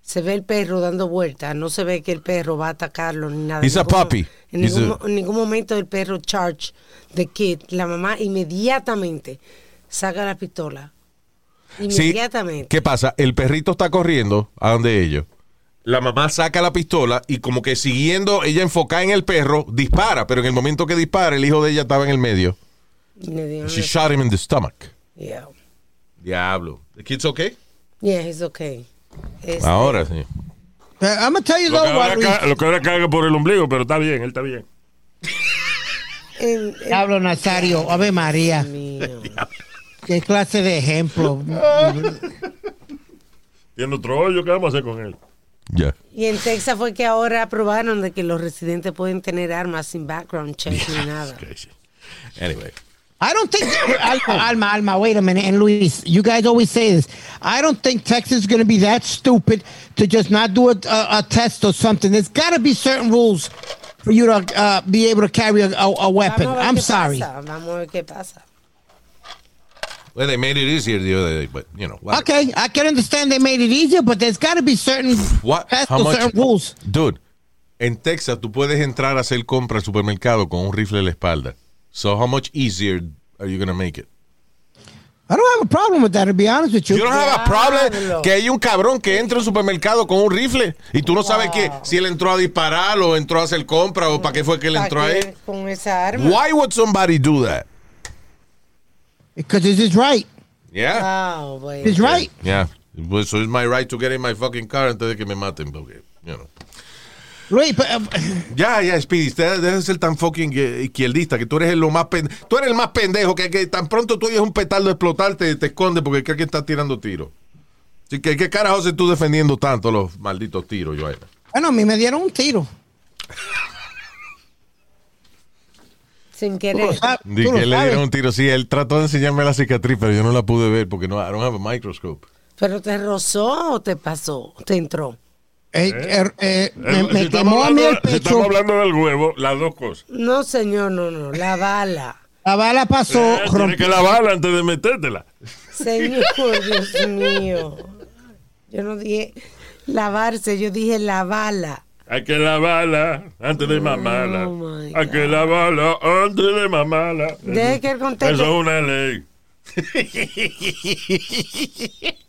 Se ve el perro dando vueltas, no se ve que el perro va a atacarlo ni nada. He's a puppy. En He's ningún, a- mo- en ningún momento el perro charge the kid. La mamá inmediatamente saca la pistola. Sí, Inmediatamente. ¿Qué pasa? El perrito está corriendo a donde ellos. La mamá saca la pistola y como que siguiendo, ella enfocada en el perro, dispara, pero en el momento que dispara, el hijo de ella estaba en el medio. She shot him in the stomach. Yeah. Diablo. ¿The kid's okay? Yeah, it's okay. Este, Ahora sí. Uh, I'm going to tell you Lo que, though, ahora lo que ahora caga por el ombligo, pero está bien, él está bien. en- en- Diablo Nazario, Ave María. mío. Qué clase de ejemplo. Tiene otro hoyo, ¿qué vamos a hacer con él? Ya. Y en Texas fue que ahora aprobaron de que los residentes pueden tener armas sin background check ni nada. Crazy. Anyway. I don't think Alma, Alma, Alma, wait a minute. And Luis, you guys always say this. I don't think Texas is going to be that stupid to just not do a, a, a test or something. There's got to be certain rules for you to uh, be able to carry a, a, a weapon. Vamos a ver I'm sorry. pasa, Vamos a ver qué pasa. Well, they made it easier the other day, but, you know. whatever. Okay, I can understand they made it easier, but there's got to be certain What? tests How or much? certain rules. Dude, en Texas tú puedes entrar a hacer compra al supermercado con un rifle en la espalda. So how much easier are you going to make it? I don't have a problem with that, to be honest with you. You don't have a problem que hay un cabrón que entra a un supermercado con un rifle y tú no sabes que si él entró a disparar o entró a hacer compra o para qué fue que él ¿Para entró qué ahí. Con esa arma. Why would somebody do that? Because this is right. Yeah. Ah, bueno. It's right. Yeah. So it's my right to get in my fucking car antes de que me maten. Porque, you know. Luis, Ya, ya, Speedy, usted deja de ser tan fucking izquierdista que tú eres el lo más pen- tú eres el más pendejo que, que tan pronto tú oyes un petardo explotar te, te escondes porque crees que estás tirando tiros. Así que qué carajo haces tú defendiendo tanto los malditos tiros, Joana. bueno, a mí me dieron un tiro. Sin Tú lo querer. sabes. Di tú lo que le dieron un tiro. Sí, él trató de enseñarme la cicatriz, pero yo no la pude ver porque no, I don't have a microscope. ¿Pero te rozó o te pasó? ¿Te entró? Eh, eh, eh, me, Eh, me si estamos quemó a mí hablando- el si estamos pecho. hablando del huevo, las dos cosas. No, señor, no, no. La bala. La bala pasó. Eh, tienes rompió- que lavarla antes de metértela. Señor, Dios [laughs] mío. Yo no dije lavarse, yo dije la bala. Hay que lavarla antes de mamarla. Oh, Hay que lavarla antes de mamarla. Deje que él conteste. Eso es una ley. [laughs]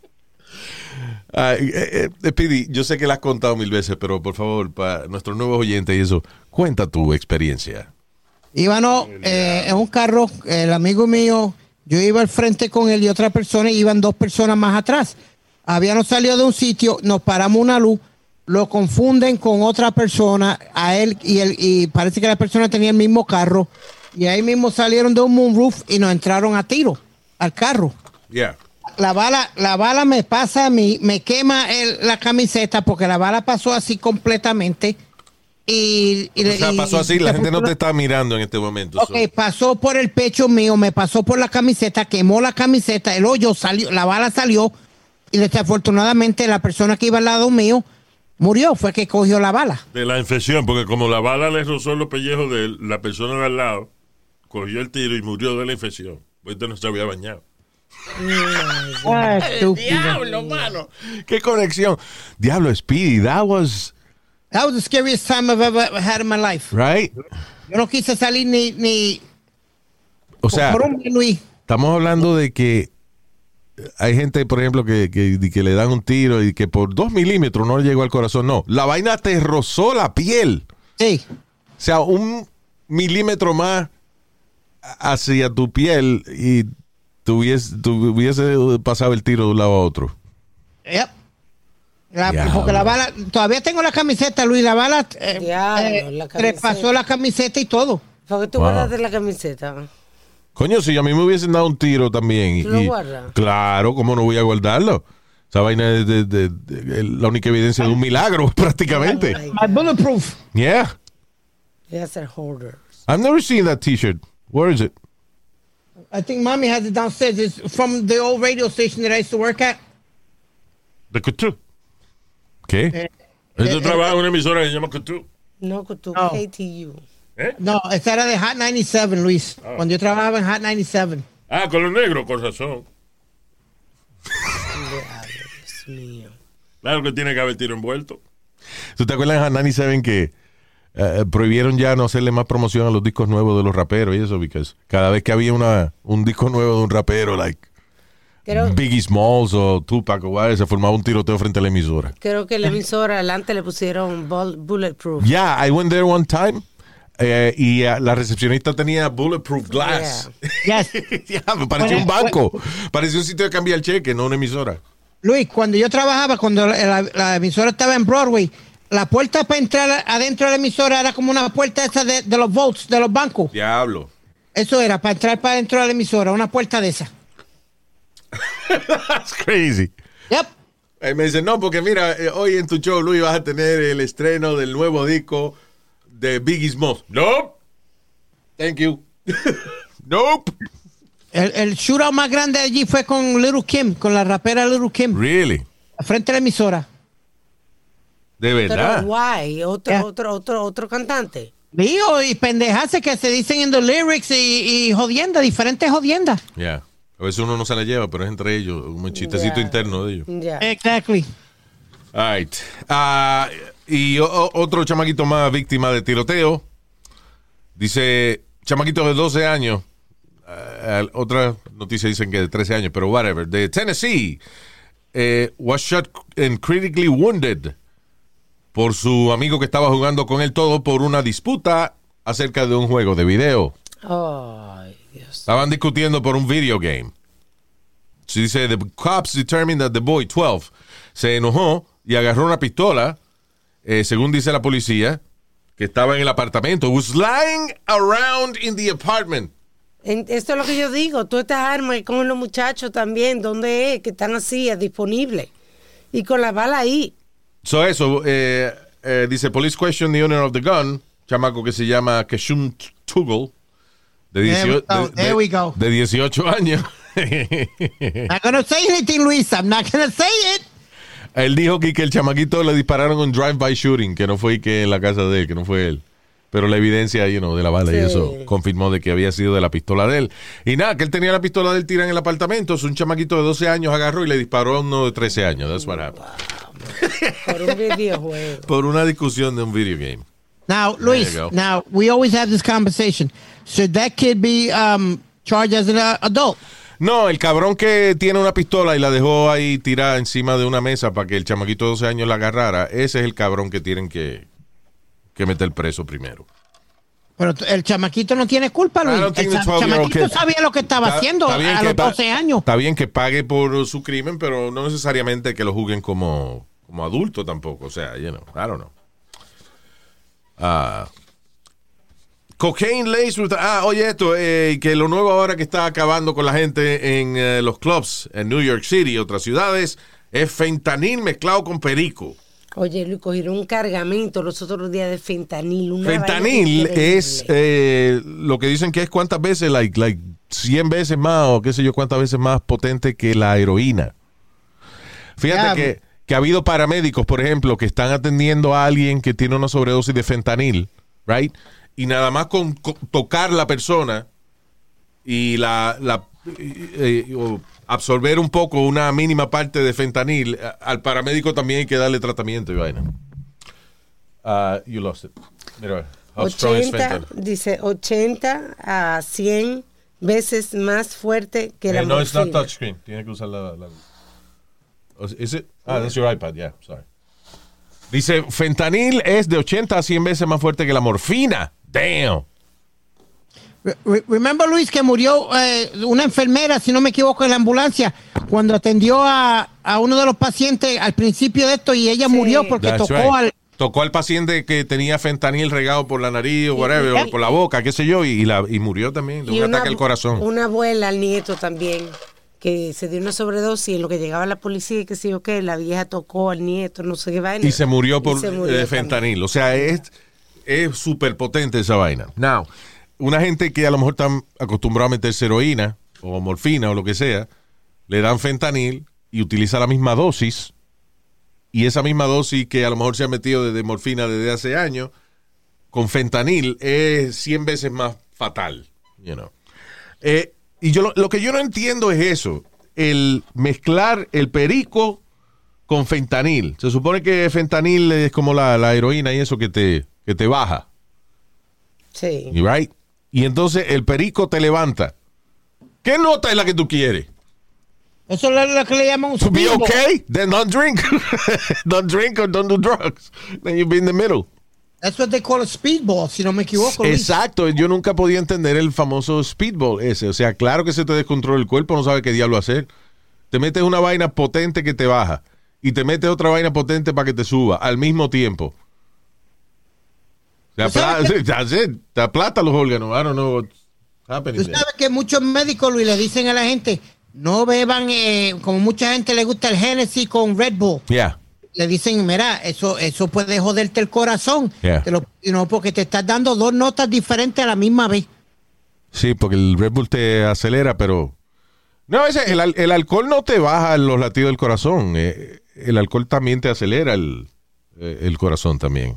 Ay, eh, eh, Speedy, yo sé que la has contado mil veces, pero por favor, para nuestros nuevos oyentes y eso, cuenta tu experiencia. Íbamos eh, en un carro, el amigo mío, yo iba al frente con él y otra persona, y iban dos personas más atrás. Habíamos salido de un sitio, nos paramos una luz, lo confunden con otra persona, a él, y, él, y parece que la persona tenía el mismo carro, y ahí mismo salieron de un moonroof y nos entraron a tiro al carro. Yeah. La bala, la bala me pasa a mí, me quema el- la camiseta porque la bala pasó así completamente. Y, y- O sea, pasó así, la y- gente no te está mirando en este momento. Ok, so- pasó por el pecho mío, me pasó por la camiseta, quemó la camiseta, el hoyo salió, la bala salió, y desafortunadamente la persona que iba al lado mío murió, fue que cogió la bala. De la infección, porque como la bala le rozó los pellejos de la persona de al lado, cogió el tiro y murió de la infección. Pues no se había bañado. Ah, estúpido. Diablo, mano. Qué conexión. Diablo, Speedy, that was, That was the scariest time I've ever had in my life. right? Yo no quise salir ni, ni O sea, por un Luis. estamos hablando de que hay gente, por ejemplo, que, que, que le dan un tiro y que por dos milímetros no le llegó al corazón. No, la vaina te rozó la piel. Sí. O sea, un milímetro más hacia tu piel y tuviese, tuviese pasado el tiro de un lado a otro. Yep. La- porque la bala, todavía tengo la camiseta, Luis, la bala eh, Diablo, eh, la traspasó la camiseta y todo. ¿Por qué tú Wow. guardaste la camiseta? Coño, si a mí me hubiesen dado un tiro también. y- ¿Tú lo guardas? claro, ¿cómo no voy a guardarlo? Esa vaina es de- de- de- la única evidencia de un milagro, [laughs] prácticamente. My bulletproof. Yeah. Voy a ser hoarder. I've never seen that t-shirt. Where is it? I think mommy has it downstairs. It's from the old radio station that I used to work at. De Cutú. ¿Qué? Este trabaja en una emisora que se llama Cutú. No, tú, No. KTU. No, esa era de Hot 97, Luis. Cuando yo trabajaba en Hot 97. Ah, con los negros, con razón. [laughs] Dios mío. Claro que tiene que haber tiro envuelto. ¿Tú te acuerdas de Han 97 que eh, prohibieron ya no hacerle más promoción a los discos nuevos de los raperos y eso? Porque cada vez que había una, un disco nuevo de un rapero, like Creo, Biggie Smalls o Tupac o whatever, se formaba un tiroteo frente a la emisora. creo que la emisora adelante le pusieron bul- bulletproof. Yeah, I went there one time eh, y eh, la recepcionista tenía bulletproof glass. Yes. [laughs] Ya, me parecía un Bueno, banco. Parecía un sitio de cambiar el cheque, no una emisora. Luis, cuando yo trabajaba, cuando la emisora estaba en Broadway, la puerta para entrar adentro de la emisora era como una puerta esa de, de los votes, de los bancos. Diablo. Eso era, para entrar para dentro de la emisora, una puerta de esa. [laughs] That's crazy. Yep. Eh, me dice, no, porque mira, eh, hoy en tu show, Luis, vas a tener el estreno del nuevo disco de Biggie Smalls. Nope. Thank you. [laughs] nope. El, el shootout más grande allí fue con Little Kim, con la rapera Little Kim, Really? frente a la emisora. De verdad. guay, otro, Yeah. otro, otro, otro cantante. Lío y pendejadas que se dicen en los lyrics y, y jodienda, diferentes jodiendas. Yeah. A veces uno no se la lleva, pero es entre ellos, un chistecito Ya. interno de ellos. Ya. Exactly. All right. Ah, y o- otro chamaquito más víctima de tiroteo. Dice, chamaquito de 12 años. Ah, otra noticia dicen que de 13 años, pero whatever. De Tennessee. eh, was shot and critically wounded por su amigo que estaba jugando con él todo por una disputa acerca de un juego de video. Ay, Dios. Estaban discutiendo por un video game. Se dice, the cops determined that the boy, 12, se enojó y agarró una pistola, eh, según dice la policía, que estaba en el apartamento. Was lying around in the apartment. En- esto es lo que yo digo. Tú estas armas con los muchachos también, ¿dónde es? Que están así, disponibles. Y con la bala ahí. So eso, eh, eh, dice, police question the owner of the gun, chamaco que se llama Keshun Tuggle, de, There we 18 go, de- de- we go. de 18 años. Not gonna say anything, Luis. I'm not gonna say it. Él dijo que, que el chamaquito le dispararon un drive-by shooting, que no fue que en la casa de él, que no fue él. Pero la evidencia, you know, de la bala y eso confirmó de que había sido de la pistola de él. Y nada, que él tenía la pistola de él tirada en el apartamento. Es un chamaquito de 12 años agarró y le disparó a uno de 13 años. That's what happened. Por un videojuego. Por una discusión de un video game. Now, Luis. Now we always have this conversation. Should that kid be um, charged as an uh, adult? No, el cabrón que tiene una pistola y la dejó ahí tirada encima de una mesa para que el chamaquito de 12 años la agarrara, ese es el cabrón que tienen que, que meter preso primero. Pero el chamaquito no tiene culpa, I Luis. El the cha- 12-year-old chamaquito sabía lo que estaba Está- haciendo está a los pa- 12 años. Está bien que pague por su crimen, pero no necesariamente que lo juzguen como, como adulto tampoco. O sea, you know, I don't know. Ah. cocaine laced with... Ah, oye esto, eh, que lo nuevo ahora que está acabando con la gente en eh, los clubs en New York City y otras ciudades es fentanil mezclado con perico. Oye, Luis, cogieron un cargamento los otros días de fentanil. Una Fentanil es eh, lo que dicen que es cuántas veces, like, like 100 veces más o qué sé yo cuántas veces más potente que la heroína. Fíjate que, que ha habido paramédicos, por ejemplo, que están atendiendo a alguien que tiene una sobredosis de fentanil, right? Y nada más con, co- tocar la persona y la, la- eh, eh, o absorber un poco una mínima parte de fentanil, a- al paramédico también hay que darle tratamiento y vaina. Ah, you lost it. Mira, how strong is 80, fentanyl? dice 80 a 100 veces más fuerte que la Eh, no, it's not morfina. touchscreen. Tiene que usar la, la- Is it? Ah, that's your iPad, yeah, sorry. Dice, fentanil es de 80 a 100 veces más fuerte que la morfina. Damn. Re- re- Remember, Luis, que murió eh, una enfermera, si no me equivoco, en la ambulancia, cuando atendió a, a uno de los pacientes al principio de esto y ella Sí. murió porque That's tocó right. al... Tocó al paciente que tenía fentanil regado por la nariz o whatever, yeah. o por la boca, qué sé yo, y, y la, y murió también de Y un una, ataque al corazón. una abuela al nieto también, que se dio una sobredosis en lo que llegaba la policía y que sé yo qué, la vieja tocó al nieto, no sé qué vaina. y se murió por se eh, murió fentanil. O sea, es es súper potente esa vaina. Now, una gente que a lo mejor están acostumbrada a meterse heroína o morfina o lo que sea, le dan fentanil y utiliza la misma dosis y esa misma dosis que a lo mejor se ha metido de morfina desde hace años, con fentanil es 100 veces más fatal. You know. Eh, y yo lo, lo que yo no entiendo es eso, el mezclar el perico con fentanil. Se supone que fentanil es como la, la heroína y eso que te, que te baja. Sí. y Right? Y entonces el perico te levanta. ¿Qué nota es la que tú quieres? Eso es lo que le llaman un To be okay, then don't drink. [laughs] don't drink or don't do drugs. Then you be in the middle. That's what they call a speedball, si no me equivoco. Luis. Exacto, yo nunca podía entender el famoso speedball ese. O sea, claro que se te descontrola el cuerpo, no sabe qué diablo hacer. Te metes una vaina potente que te baja y te metes otra vaina potente para que te suba al mismo tiempo. Te, ¿Tú sabes apla- that's [laughs] it. Te aplata los órganos. I don't know what's happening Tú there. sabes que muchos médicos, Luis, le dicen a la gente, no beban, eh, como mucha gente le gusta el Genesis con Red Bull. Yeah. Le dicen, mira, eso, eso puede joderte el corazón. Yeah. Te lo- know, porque te estás dando dos notas diferentes a la misma vez. Sí, porque el Red Bull te acelera, pero... No, ese, el, el alcohol no te baja los latidos del corazón. eh, el alcohol también te acelera el, eh, el corazón también.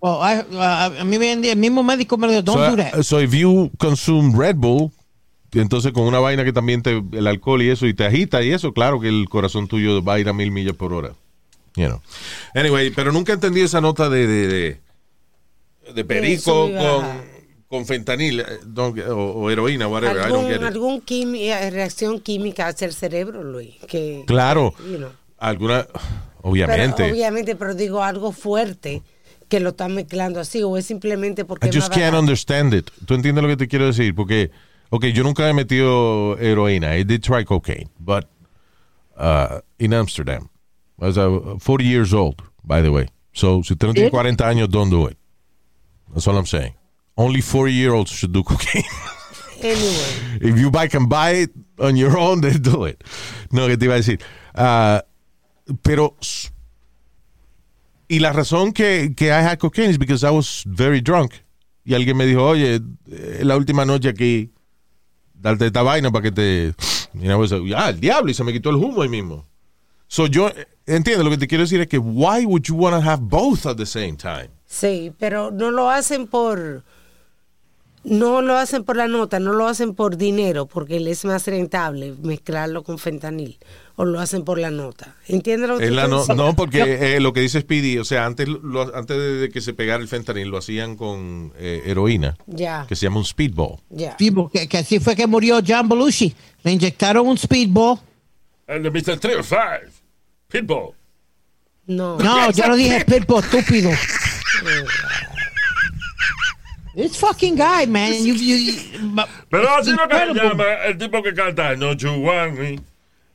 Well, I- uh, a mí me- el mismo médico me dijo, don't so, do that. so if you consume Red Bull, entonces con una vaina que también te, el alcohol y eso, y te agita y eso, claro que el corazón tuyo va a ir a mil millas por hora. You know. Anyway, pero nunca entendí esa nota de, de, de, de perico y con, con fentanil eh, o, o heroína, whatever. I don't Algún, get it. algún quimi- eh, reacción química hacia el cerebro, Luis. Que, Claro. you know. Alguna, [sighs] Pero, obviamente. obviamente, pero digo algo fuerte que lo están mezclando así, o es simplemente porque I just can't understand it. ¿Tú entiendes lo que te quiero decir? Porque, ok, yo nunca he metido heroína. I did try cocaine, but uh, in Amsterdam. I was uh, 40 years old, by the way. So, si usted no tiene 40 años, don't do it. That's all I'm saying. Only 40 year olds should do cocaine. [laughs] Anyway, If you buy, can buy it on your own, then do it. No, que te iba a decir. Ah, pero, y la razón que, que I had cocaine is because I was very drunk. Y alguien me dijo, oye, eh, la última noche aquí, darte esta vaina para que te. Y I was like, ah, el diablo, y se me quitó el humo ahí mismo. So yo, entiendo, lo que te quiero decir es que, why would you want to have both at the same time? sí, pero no lo hacen por. No lo hacen por la nota, no lo hacen por dinero, porque le es más rentable mezclarlo con fentanil. O lo hacen por la nota. ¿Entiendes lo que la no, no, porque eh, lo que dice Speedy, o sea, antes, lo- antes de que se pegara el fentanil, lo hacían con eh, heroína, Ya, que se llama un speedball. ya. Sí, porque que así fue que murió John Belushi. Le inyectaron un speedball. El de Mr. 305. Pitbull. No. No, yo no dije speedball, estúpido. This fucking guy, man. You, you, you- Pero así lo que se llama el tipo que canta No You Want Me,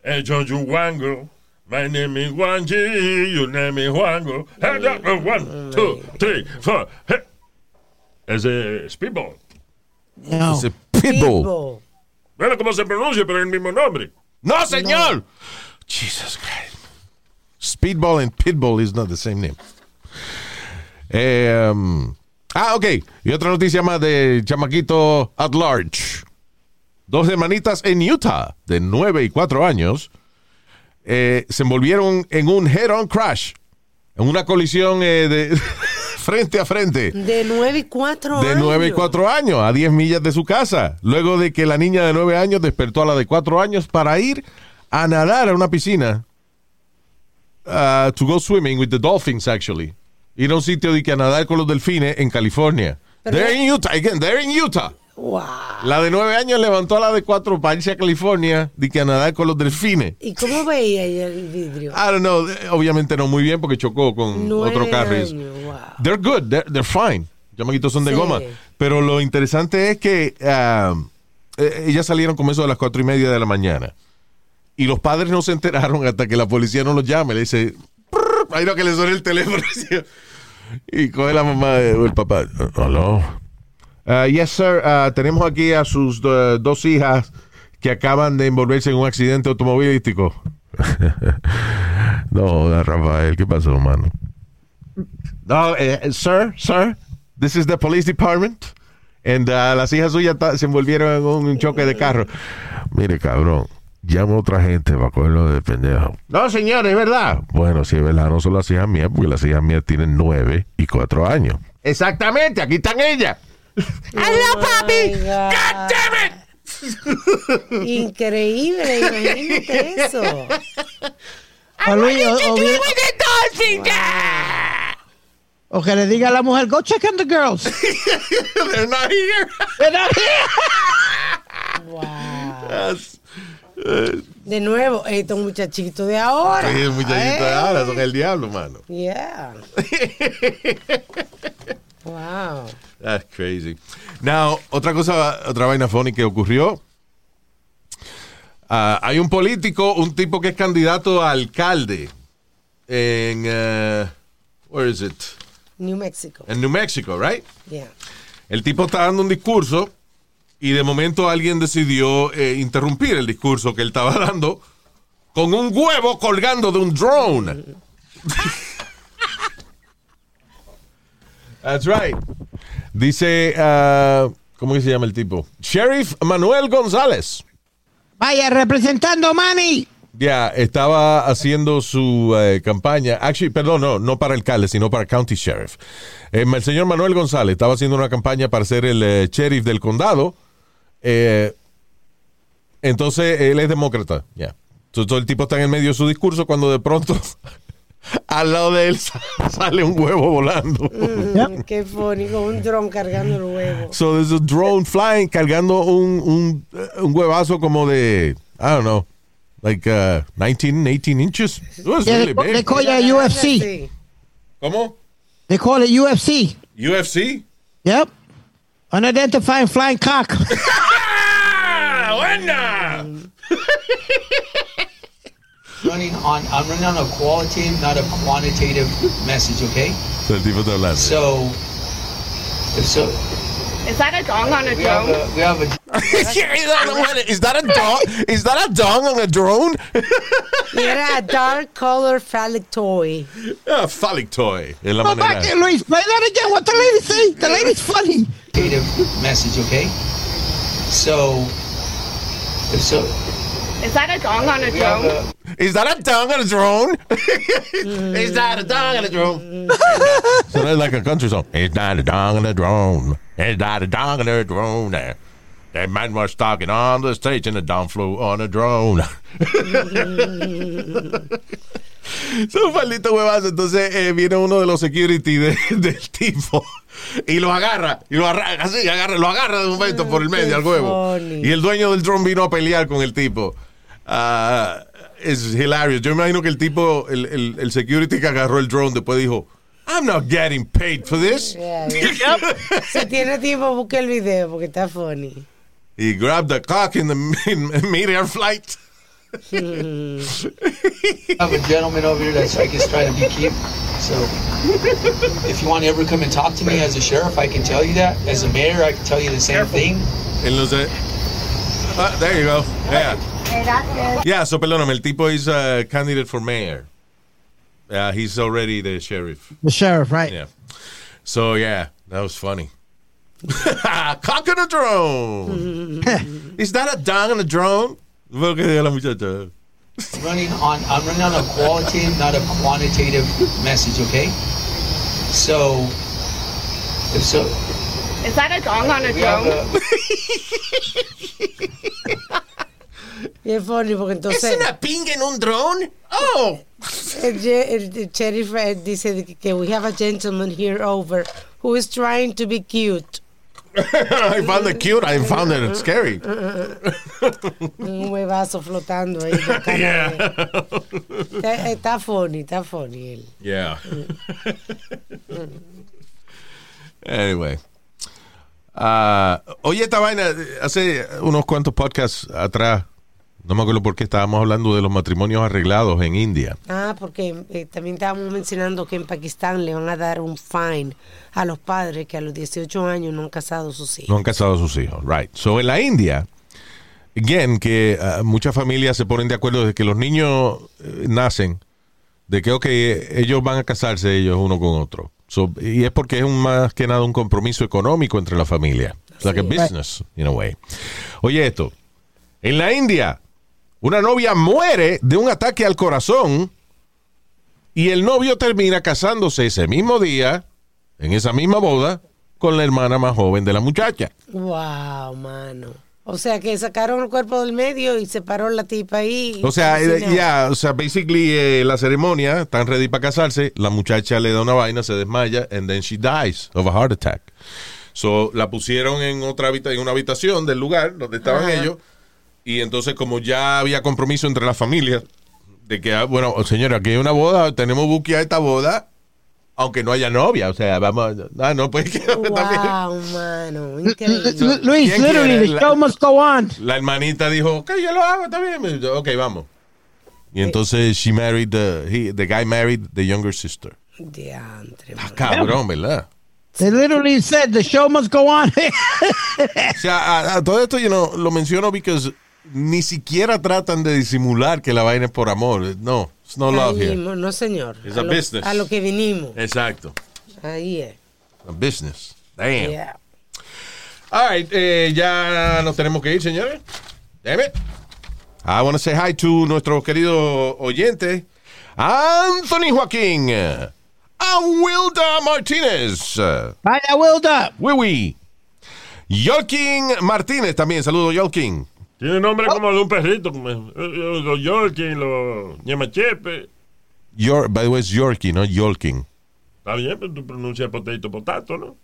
eh, Don't You Wango. My name is Juan G, your name is Juango. Hey, yeah, uh, One, two, three, four. Hey. Ese Speedball. No. Ese pitbull. Pitbull. Bueno, como se pronuncia, pero es el mismo nombre. No, señor. Jesus Christ. Speedball and pitbull is not the same name. Eh, um, ah, ok. Y otra noticia más de chamaquito at large. Dos hermanitas en Utah, de 9 y 4 años, eh, se envolvieron en un head-on crash, en una colisión eh, de [laughs] frente a frente. De 9 y 4 De años. 9 y 4 años, a 10 millas de su casa. Luego de que la niña de 9 años despertó a la de 4 años para ir a nadar a una piscina. Uh, to go swimming with the dolphins, actually. Ir a un sitio de que a nadar con los delfines en California. Pero- they're in Utah, again, they're in Utah. Wow. La de 9 años levantó a la de 4 para irse a California de que a nadar con los delfines. ¿Y cómo veía el vidrio? I don't know, obviamente no muy bien porque chocó con Nueve otro carro. wow. They're good, they're, they're fine. Chamaquitos son de Sí. goma. Pero lo interesante es que ah, eh, ellas salieron como eso de las cuatro y media de la mañana. Y los padres no se enteraron hasta que la policía no los llame. Le dice, ahí no que le suena el teléfono. [laughs] y coge la mamá o el papá. Hello. Ah, yes, sir. Ah, tenemos aquí a sus eh, dos hijas que acaban de envolverse en un accidente automovilístico. [laughs] no, Rafael, ¿qué pasó, mano? No, eh, sir, sir, this is the police department. And uh, las hijas suyas se envolvieron en un choque de carro. Mire, cabrón, llama a otra gente para cogerlo de pendejo. No, señor, es verdad. Bueno, si es verdad, no son las hijas mías, porque las hijas mías tienen nueve y cuatro años. Exactamente, aquí están ellas. [laughs] ¡Hello, papi! God damn it! Increíble, imagínate [laughs] eso. O que le diga a la mujer, go check on the girls. [laughs] They're not here. They're not here. Wow. De nuevo, estos muchachitos de ahora. Sí, muchachitos de Eh, ahora son el diablo, mano. Yeah. [laughs] wow. That's crazy. Now, otra cosa, otra vaina funny que ocurrió. Ah, hay un político, un tipo que es candidato a alcalde en, eh, where is it? New Mexico. En New Mexico, right? Yeah. El tipo está dando un discurso y de momento alguien decidió eh, interrumpir el discurso que él estaba [laughs] dando con un huevo colgando de un drone. [laughs] That's right. Dice, ah, ¿cómo que se llama el tipo? Sheriff Manuel González. Vaya, representando Manny. Ya, estaba haciendo su eh, campaña. Actually, perdón, no, no para alcalde, sino para county sheriff. Eh, el señor Manuel González estaba haciendo una campaña para ser el eh, sheriff del condado. Eh, entonces, él es demócrata. Ya. Entonces, todo el tipo está en el medio de su discurso cuando de pronto [laughs] al lado de él sa- [laughs] sale un huevo volando. Mm, Qué funny, con un dron cargando el huevo. So there's a drone flying cargando un, un, eh, un huevazo como de, I don't know, like uh, 19, 18 inches. It was Yeah, really they, call it UFC. ¿Cómo? They call it UFC. UFC? Yep. Unidentified flying cock. [laughs] ¡Buena! running on I'm running on a qualitative, not a quantitative message, okay? So el tipo está. So if so Is that a dong on a we have drone? a we have a [laughs] Is that a dong? Is that a dong on a drone? Y [laughs] era a dark color phallic toy. Ah, phallic toy. Es la Go back, manera. Luis. Play that again. What the lady say? The lady's funny. qualitative message, okay? So if so Is that a dong on a drone? Is that a dong on a drone? [laughs] Is that a dong on a drone? [laughs] so that's like a country song. It's not a dong on a drone. It's not a dong on a drone. That man was talking on the stage and the dong flew on a drone. [laughs] Son malditos huevazos. Entonces eh, viene uno de los security de- del tipo y lo agarra. Y lo agarra, así, agarra, lo agarra de un momento por el medio al huevo. Y el dueño del drone vino a pelear con el tipo. Es hilarious. Yo imagino que el tipo, el, el, el security que agarró el drone después dijo, I'm not getting paid for this. Yeah, yeah. [laughs] Si tiene tiempo, busque el video porque está funny. He grabbed the cock in the in mid-air flight. [laughs] I have a gentleman over here that's I guess trying to be cute. So if you want to ever come and talk to me as a sheriff, I can tell you that. As a mayor, I can tell you the same thing. Él no sé. Ah, there you go. Yeah. Yeah, so perdóname, el tipo is a candidate for mayor. Yeah, he's already the sheriff. The sheriff, right? Yeah. So yeah, that was funny. [laughs] Cock on a drone. [laughs] Is that a dong on a drone? Fue lo que dijo la muchacha. running on I'm running on a qualitative, not a quantitative message, okay? So if so Is that a gong on a drone? [laughs] es funny porque entonces ping en un drone? Oh. el, el- el sheriff eh, dice que- we have a gentleman here over who is trying to be cute. [laughs] I found it cute. I found it scary. Un huevazo flotando ahí. [laughs] cara de- Está, está funny, está funny él. Yeah. anyway. Ah, oye, esta vaina, hace unos cuantos podcasts atrás, no me acuerdo por qué estábamos hablando de los matrimonios arreglados en India. Ah, porque eh, también estábamos mencionando que en Pakistán le van a dar un fine a los padres que a los 18 años no han casado a sus hijos. No han casado a sus hijos. Right. So, en la India, again, que ah, muchas familias se ponen de acuerdo de que los niños eh, nacen, de que, ok, ellos van a casarse ellos uno con otro. So, y es porque es un, más que nada un compromiso económico entre la familia. It's like a business, in a way. Oye esto, en la India, una novia muere de un ataque al corazón y el novio termina casándose ese mismo día, en esa misma boda, con la hermana más joven de la muchacha. Wow, mano. O sea que sacaron el cuerpo del medio y se paró la tipa ahí. O sea, eh, ya, o sea, basically eh, la ceremonia, están ready para casarse, la muchacha le da una vaina, se desmaya, and then she dies of a heart attack. So, la pusieron en otra habita en una habitación del lugar donde estaban Ajá. ellos, y entonces como ya había compromiso entre las familias, de que, ah, bueno, señora, aquí hay una boda, tenemos buqueada esta boda, aunque no haya novia, o sea, vamos, ah, no, pues [laughs] que también. Wow, mano. Increíble. Lu- Luis, ¿Quién literally, the La- show must go on. La hermanita dijo, ok, yo lo hago, está bien. Ok, vamos. Y entonces she married the, he- the guy married the younger sister. Diantre, Ah, cabrón, ¿verdad? They literally said the show must go on. [laughs] O sea, a, a todo esto yo no lo menciono porque ni siquiera tratan de disimular que la vaina es por amor. No, it's no love here. no, señor. It's a a lo, business. A lo que vinimos. Exacto. Ahí es. A business. Damn. Yeah. All right, eh, ya nos tenemos que ir, señores. Damn it. I want to say hi to nuestro querido oyente, Anthony Joaquín. A Wilda Martínez. Vaya, Wilda. Oui, oui. Yolkin Martínez también. Saludos, Yolkin. Tiene nombre como de un perrito, como eh, eh, los Yorkin, los Ñemachepe. Yor, by the way, es Yorkie, no Yolkin. Está bien, pero tú pronuncias potato, potato, ¿no?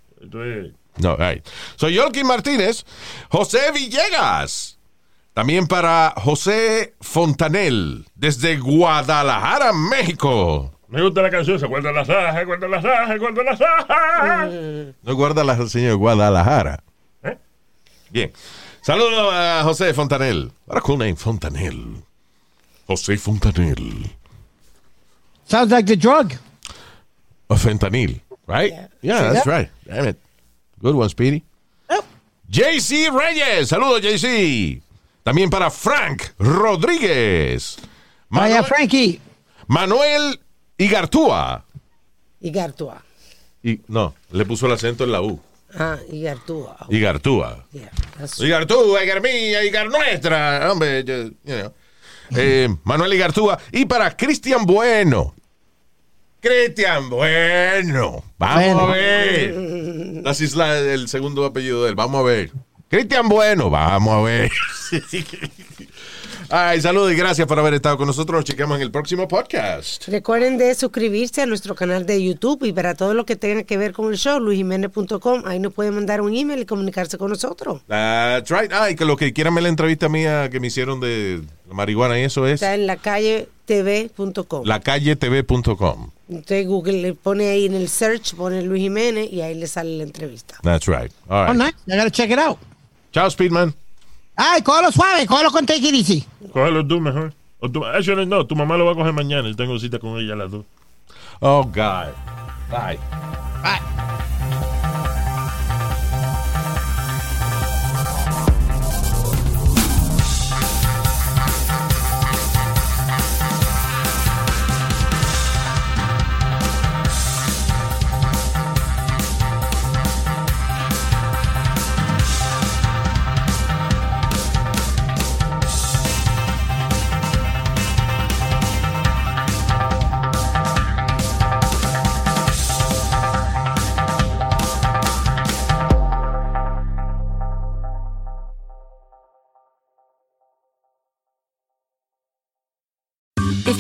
No, right. Soy Yolkin Martínez. José Villegas. También para José Fontanel, desde Guadalajara, México. Me gusta la canción, se guarda la raja, guarda la raja, guarda la raja. No guarda la señor Guadalajara. ¿Eh? Bien. Saludos a José Fontanel. What a cool name, Fontanel. José Fontanel. Sounds like the drug. O fentanil, right? Yeah, that's right. Damn it. Good one, Speedy. Yep. JC Reyes. Saludos, JC. También para Frank Rodríguez. Vaya, Manuel, Frankie. Manuel Igartúa. Y Gartua. Y, no, le puso el acento en la U. Ah, y Gartua. Igartúa. Yeah, Igartúa, Igar mía, Igar nuestra. Hombre, yo- you know. Eh, Manuel Igartúa. Y para Cristian Bueno. Cristian Bueno. Vamos Bueno. a ver. Así es la- el segundo apellido de él. Vamos a ver. Cristian Bueno. Vamos a ver. [laughs] Ay, saludos y gracias por haber estado con nosotros. Nos chequeamos en el próximo podcast. Recuerden de suscribirse a nuestro canal de YouTube y para todo lo que tenga que ver con el show, luisjiménez.com. Ahí nos pueden mandar un email y comunicarse con nosotros. That's right. Ah, y que lo que quieran ver la entrevista mía que me hicieron de marihuana y eso es Está en la calle tv.com. lacalletv.com. Usted Google le pone ahí en el search, pone Luis Jiménez y ahí le sale la entrevista. That's right. All Oh, right. nice. I gotta check it out. Chao, Speedman. Ay, cógelo suave, cógelo con take it easy. Cógelo tú mejor. O tu, actually, no, tu mamá lo va a coger mañana. Yo tengo cita con ella a las dos. Oh, God. Bye. Bye.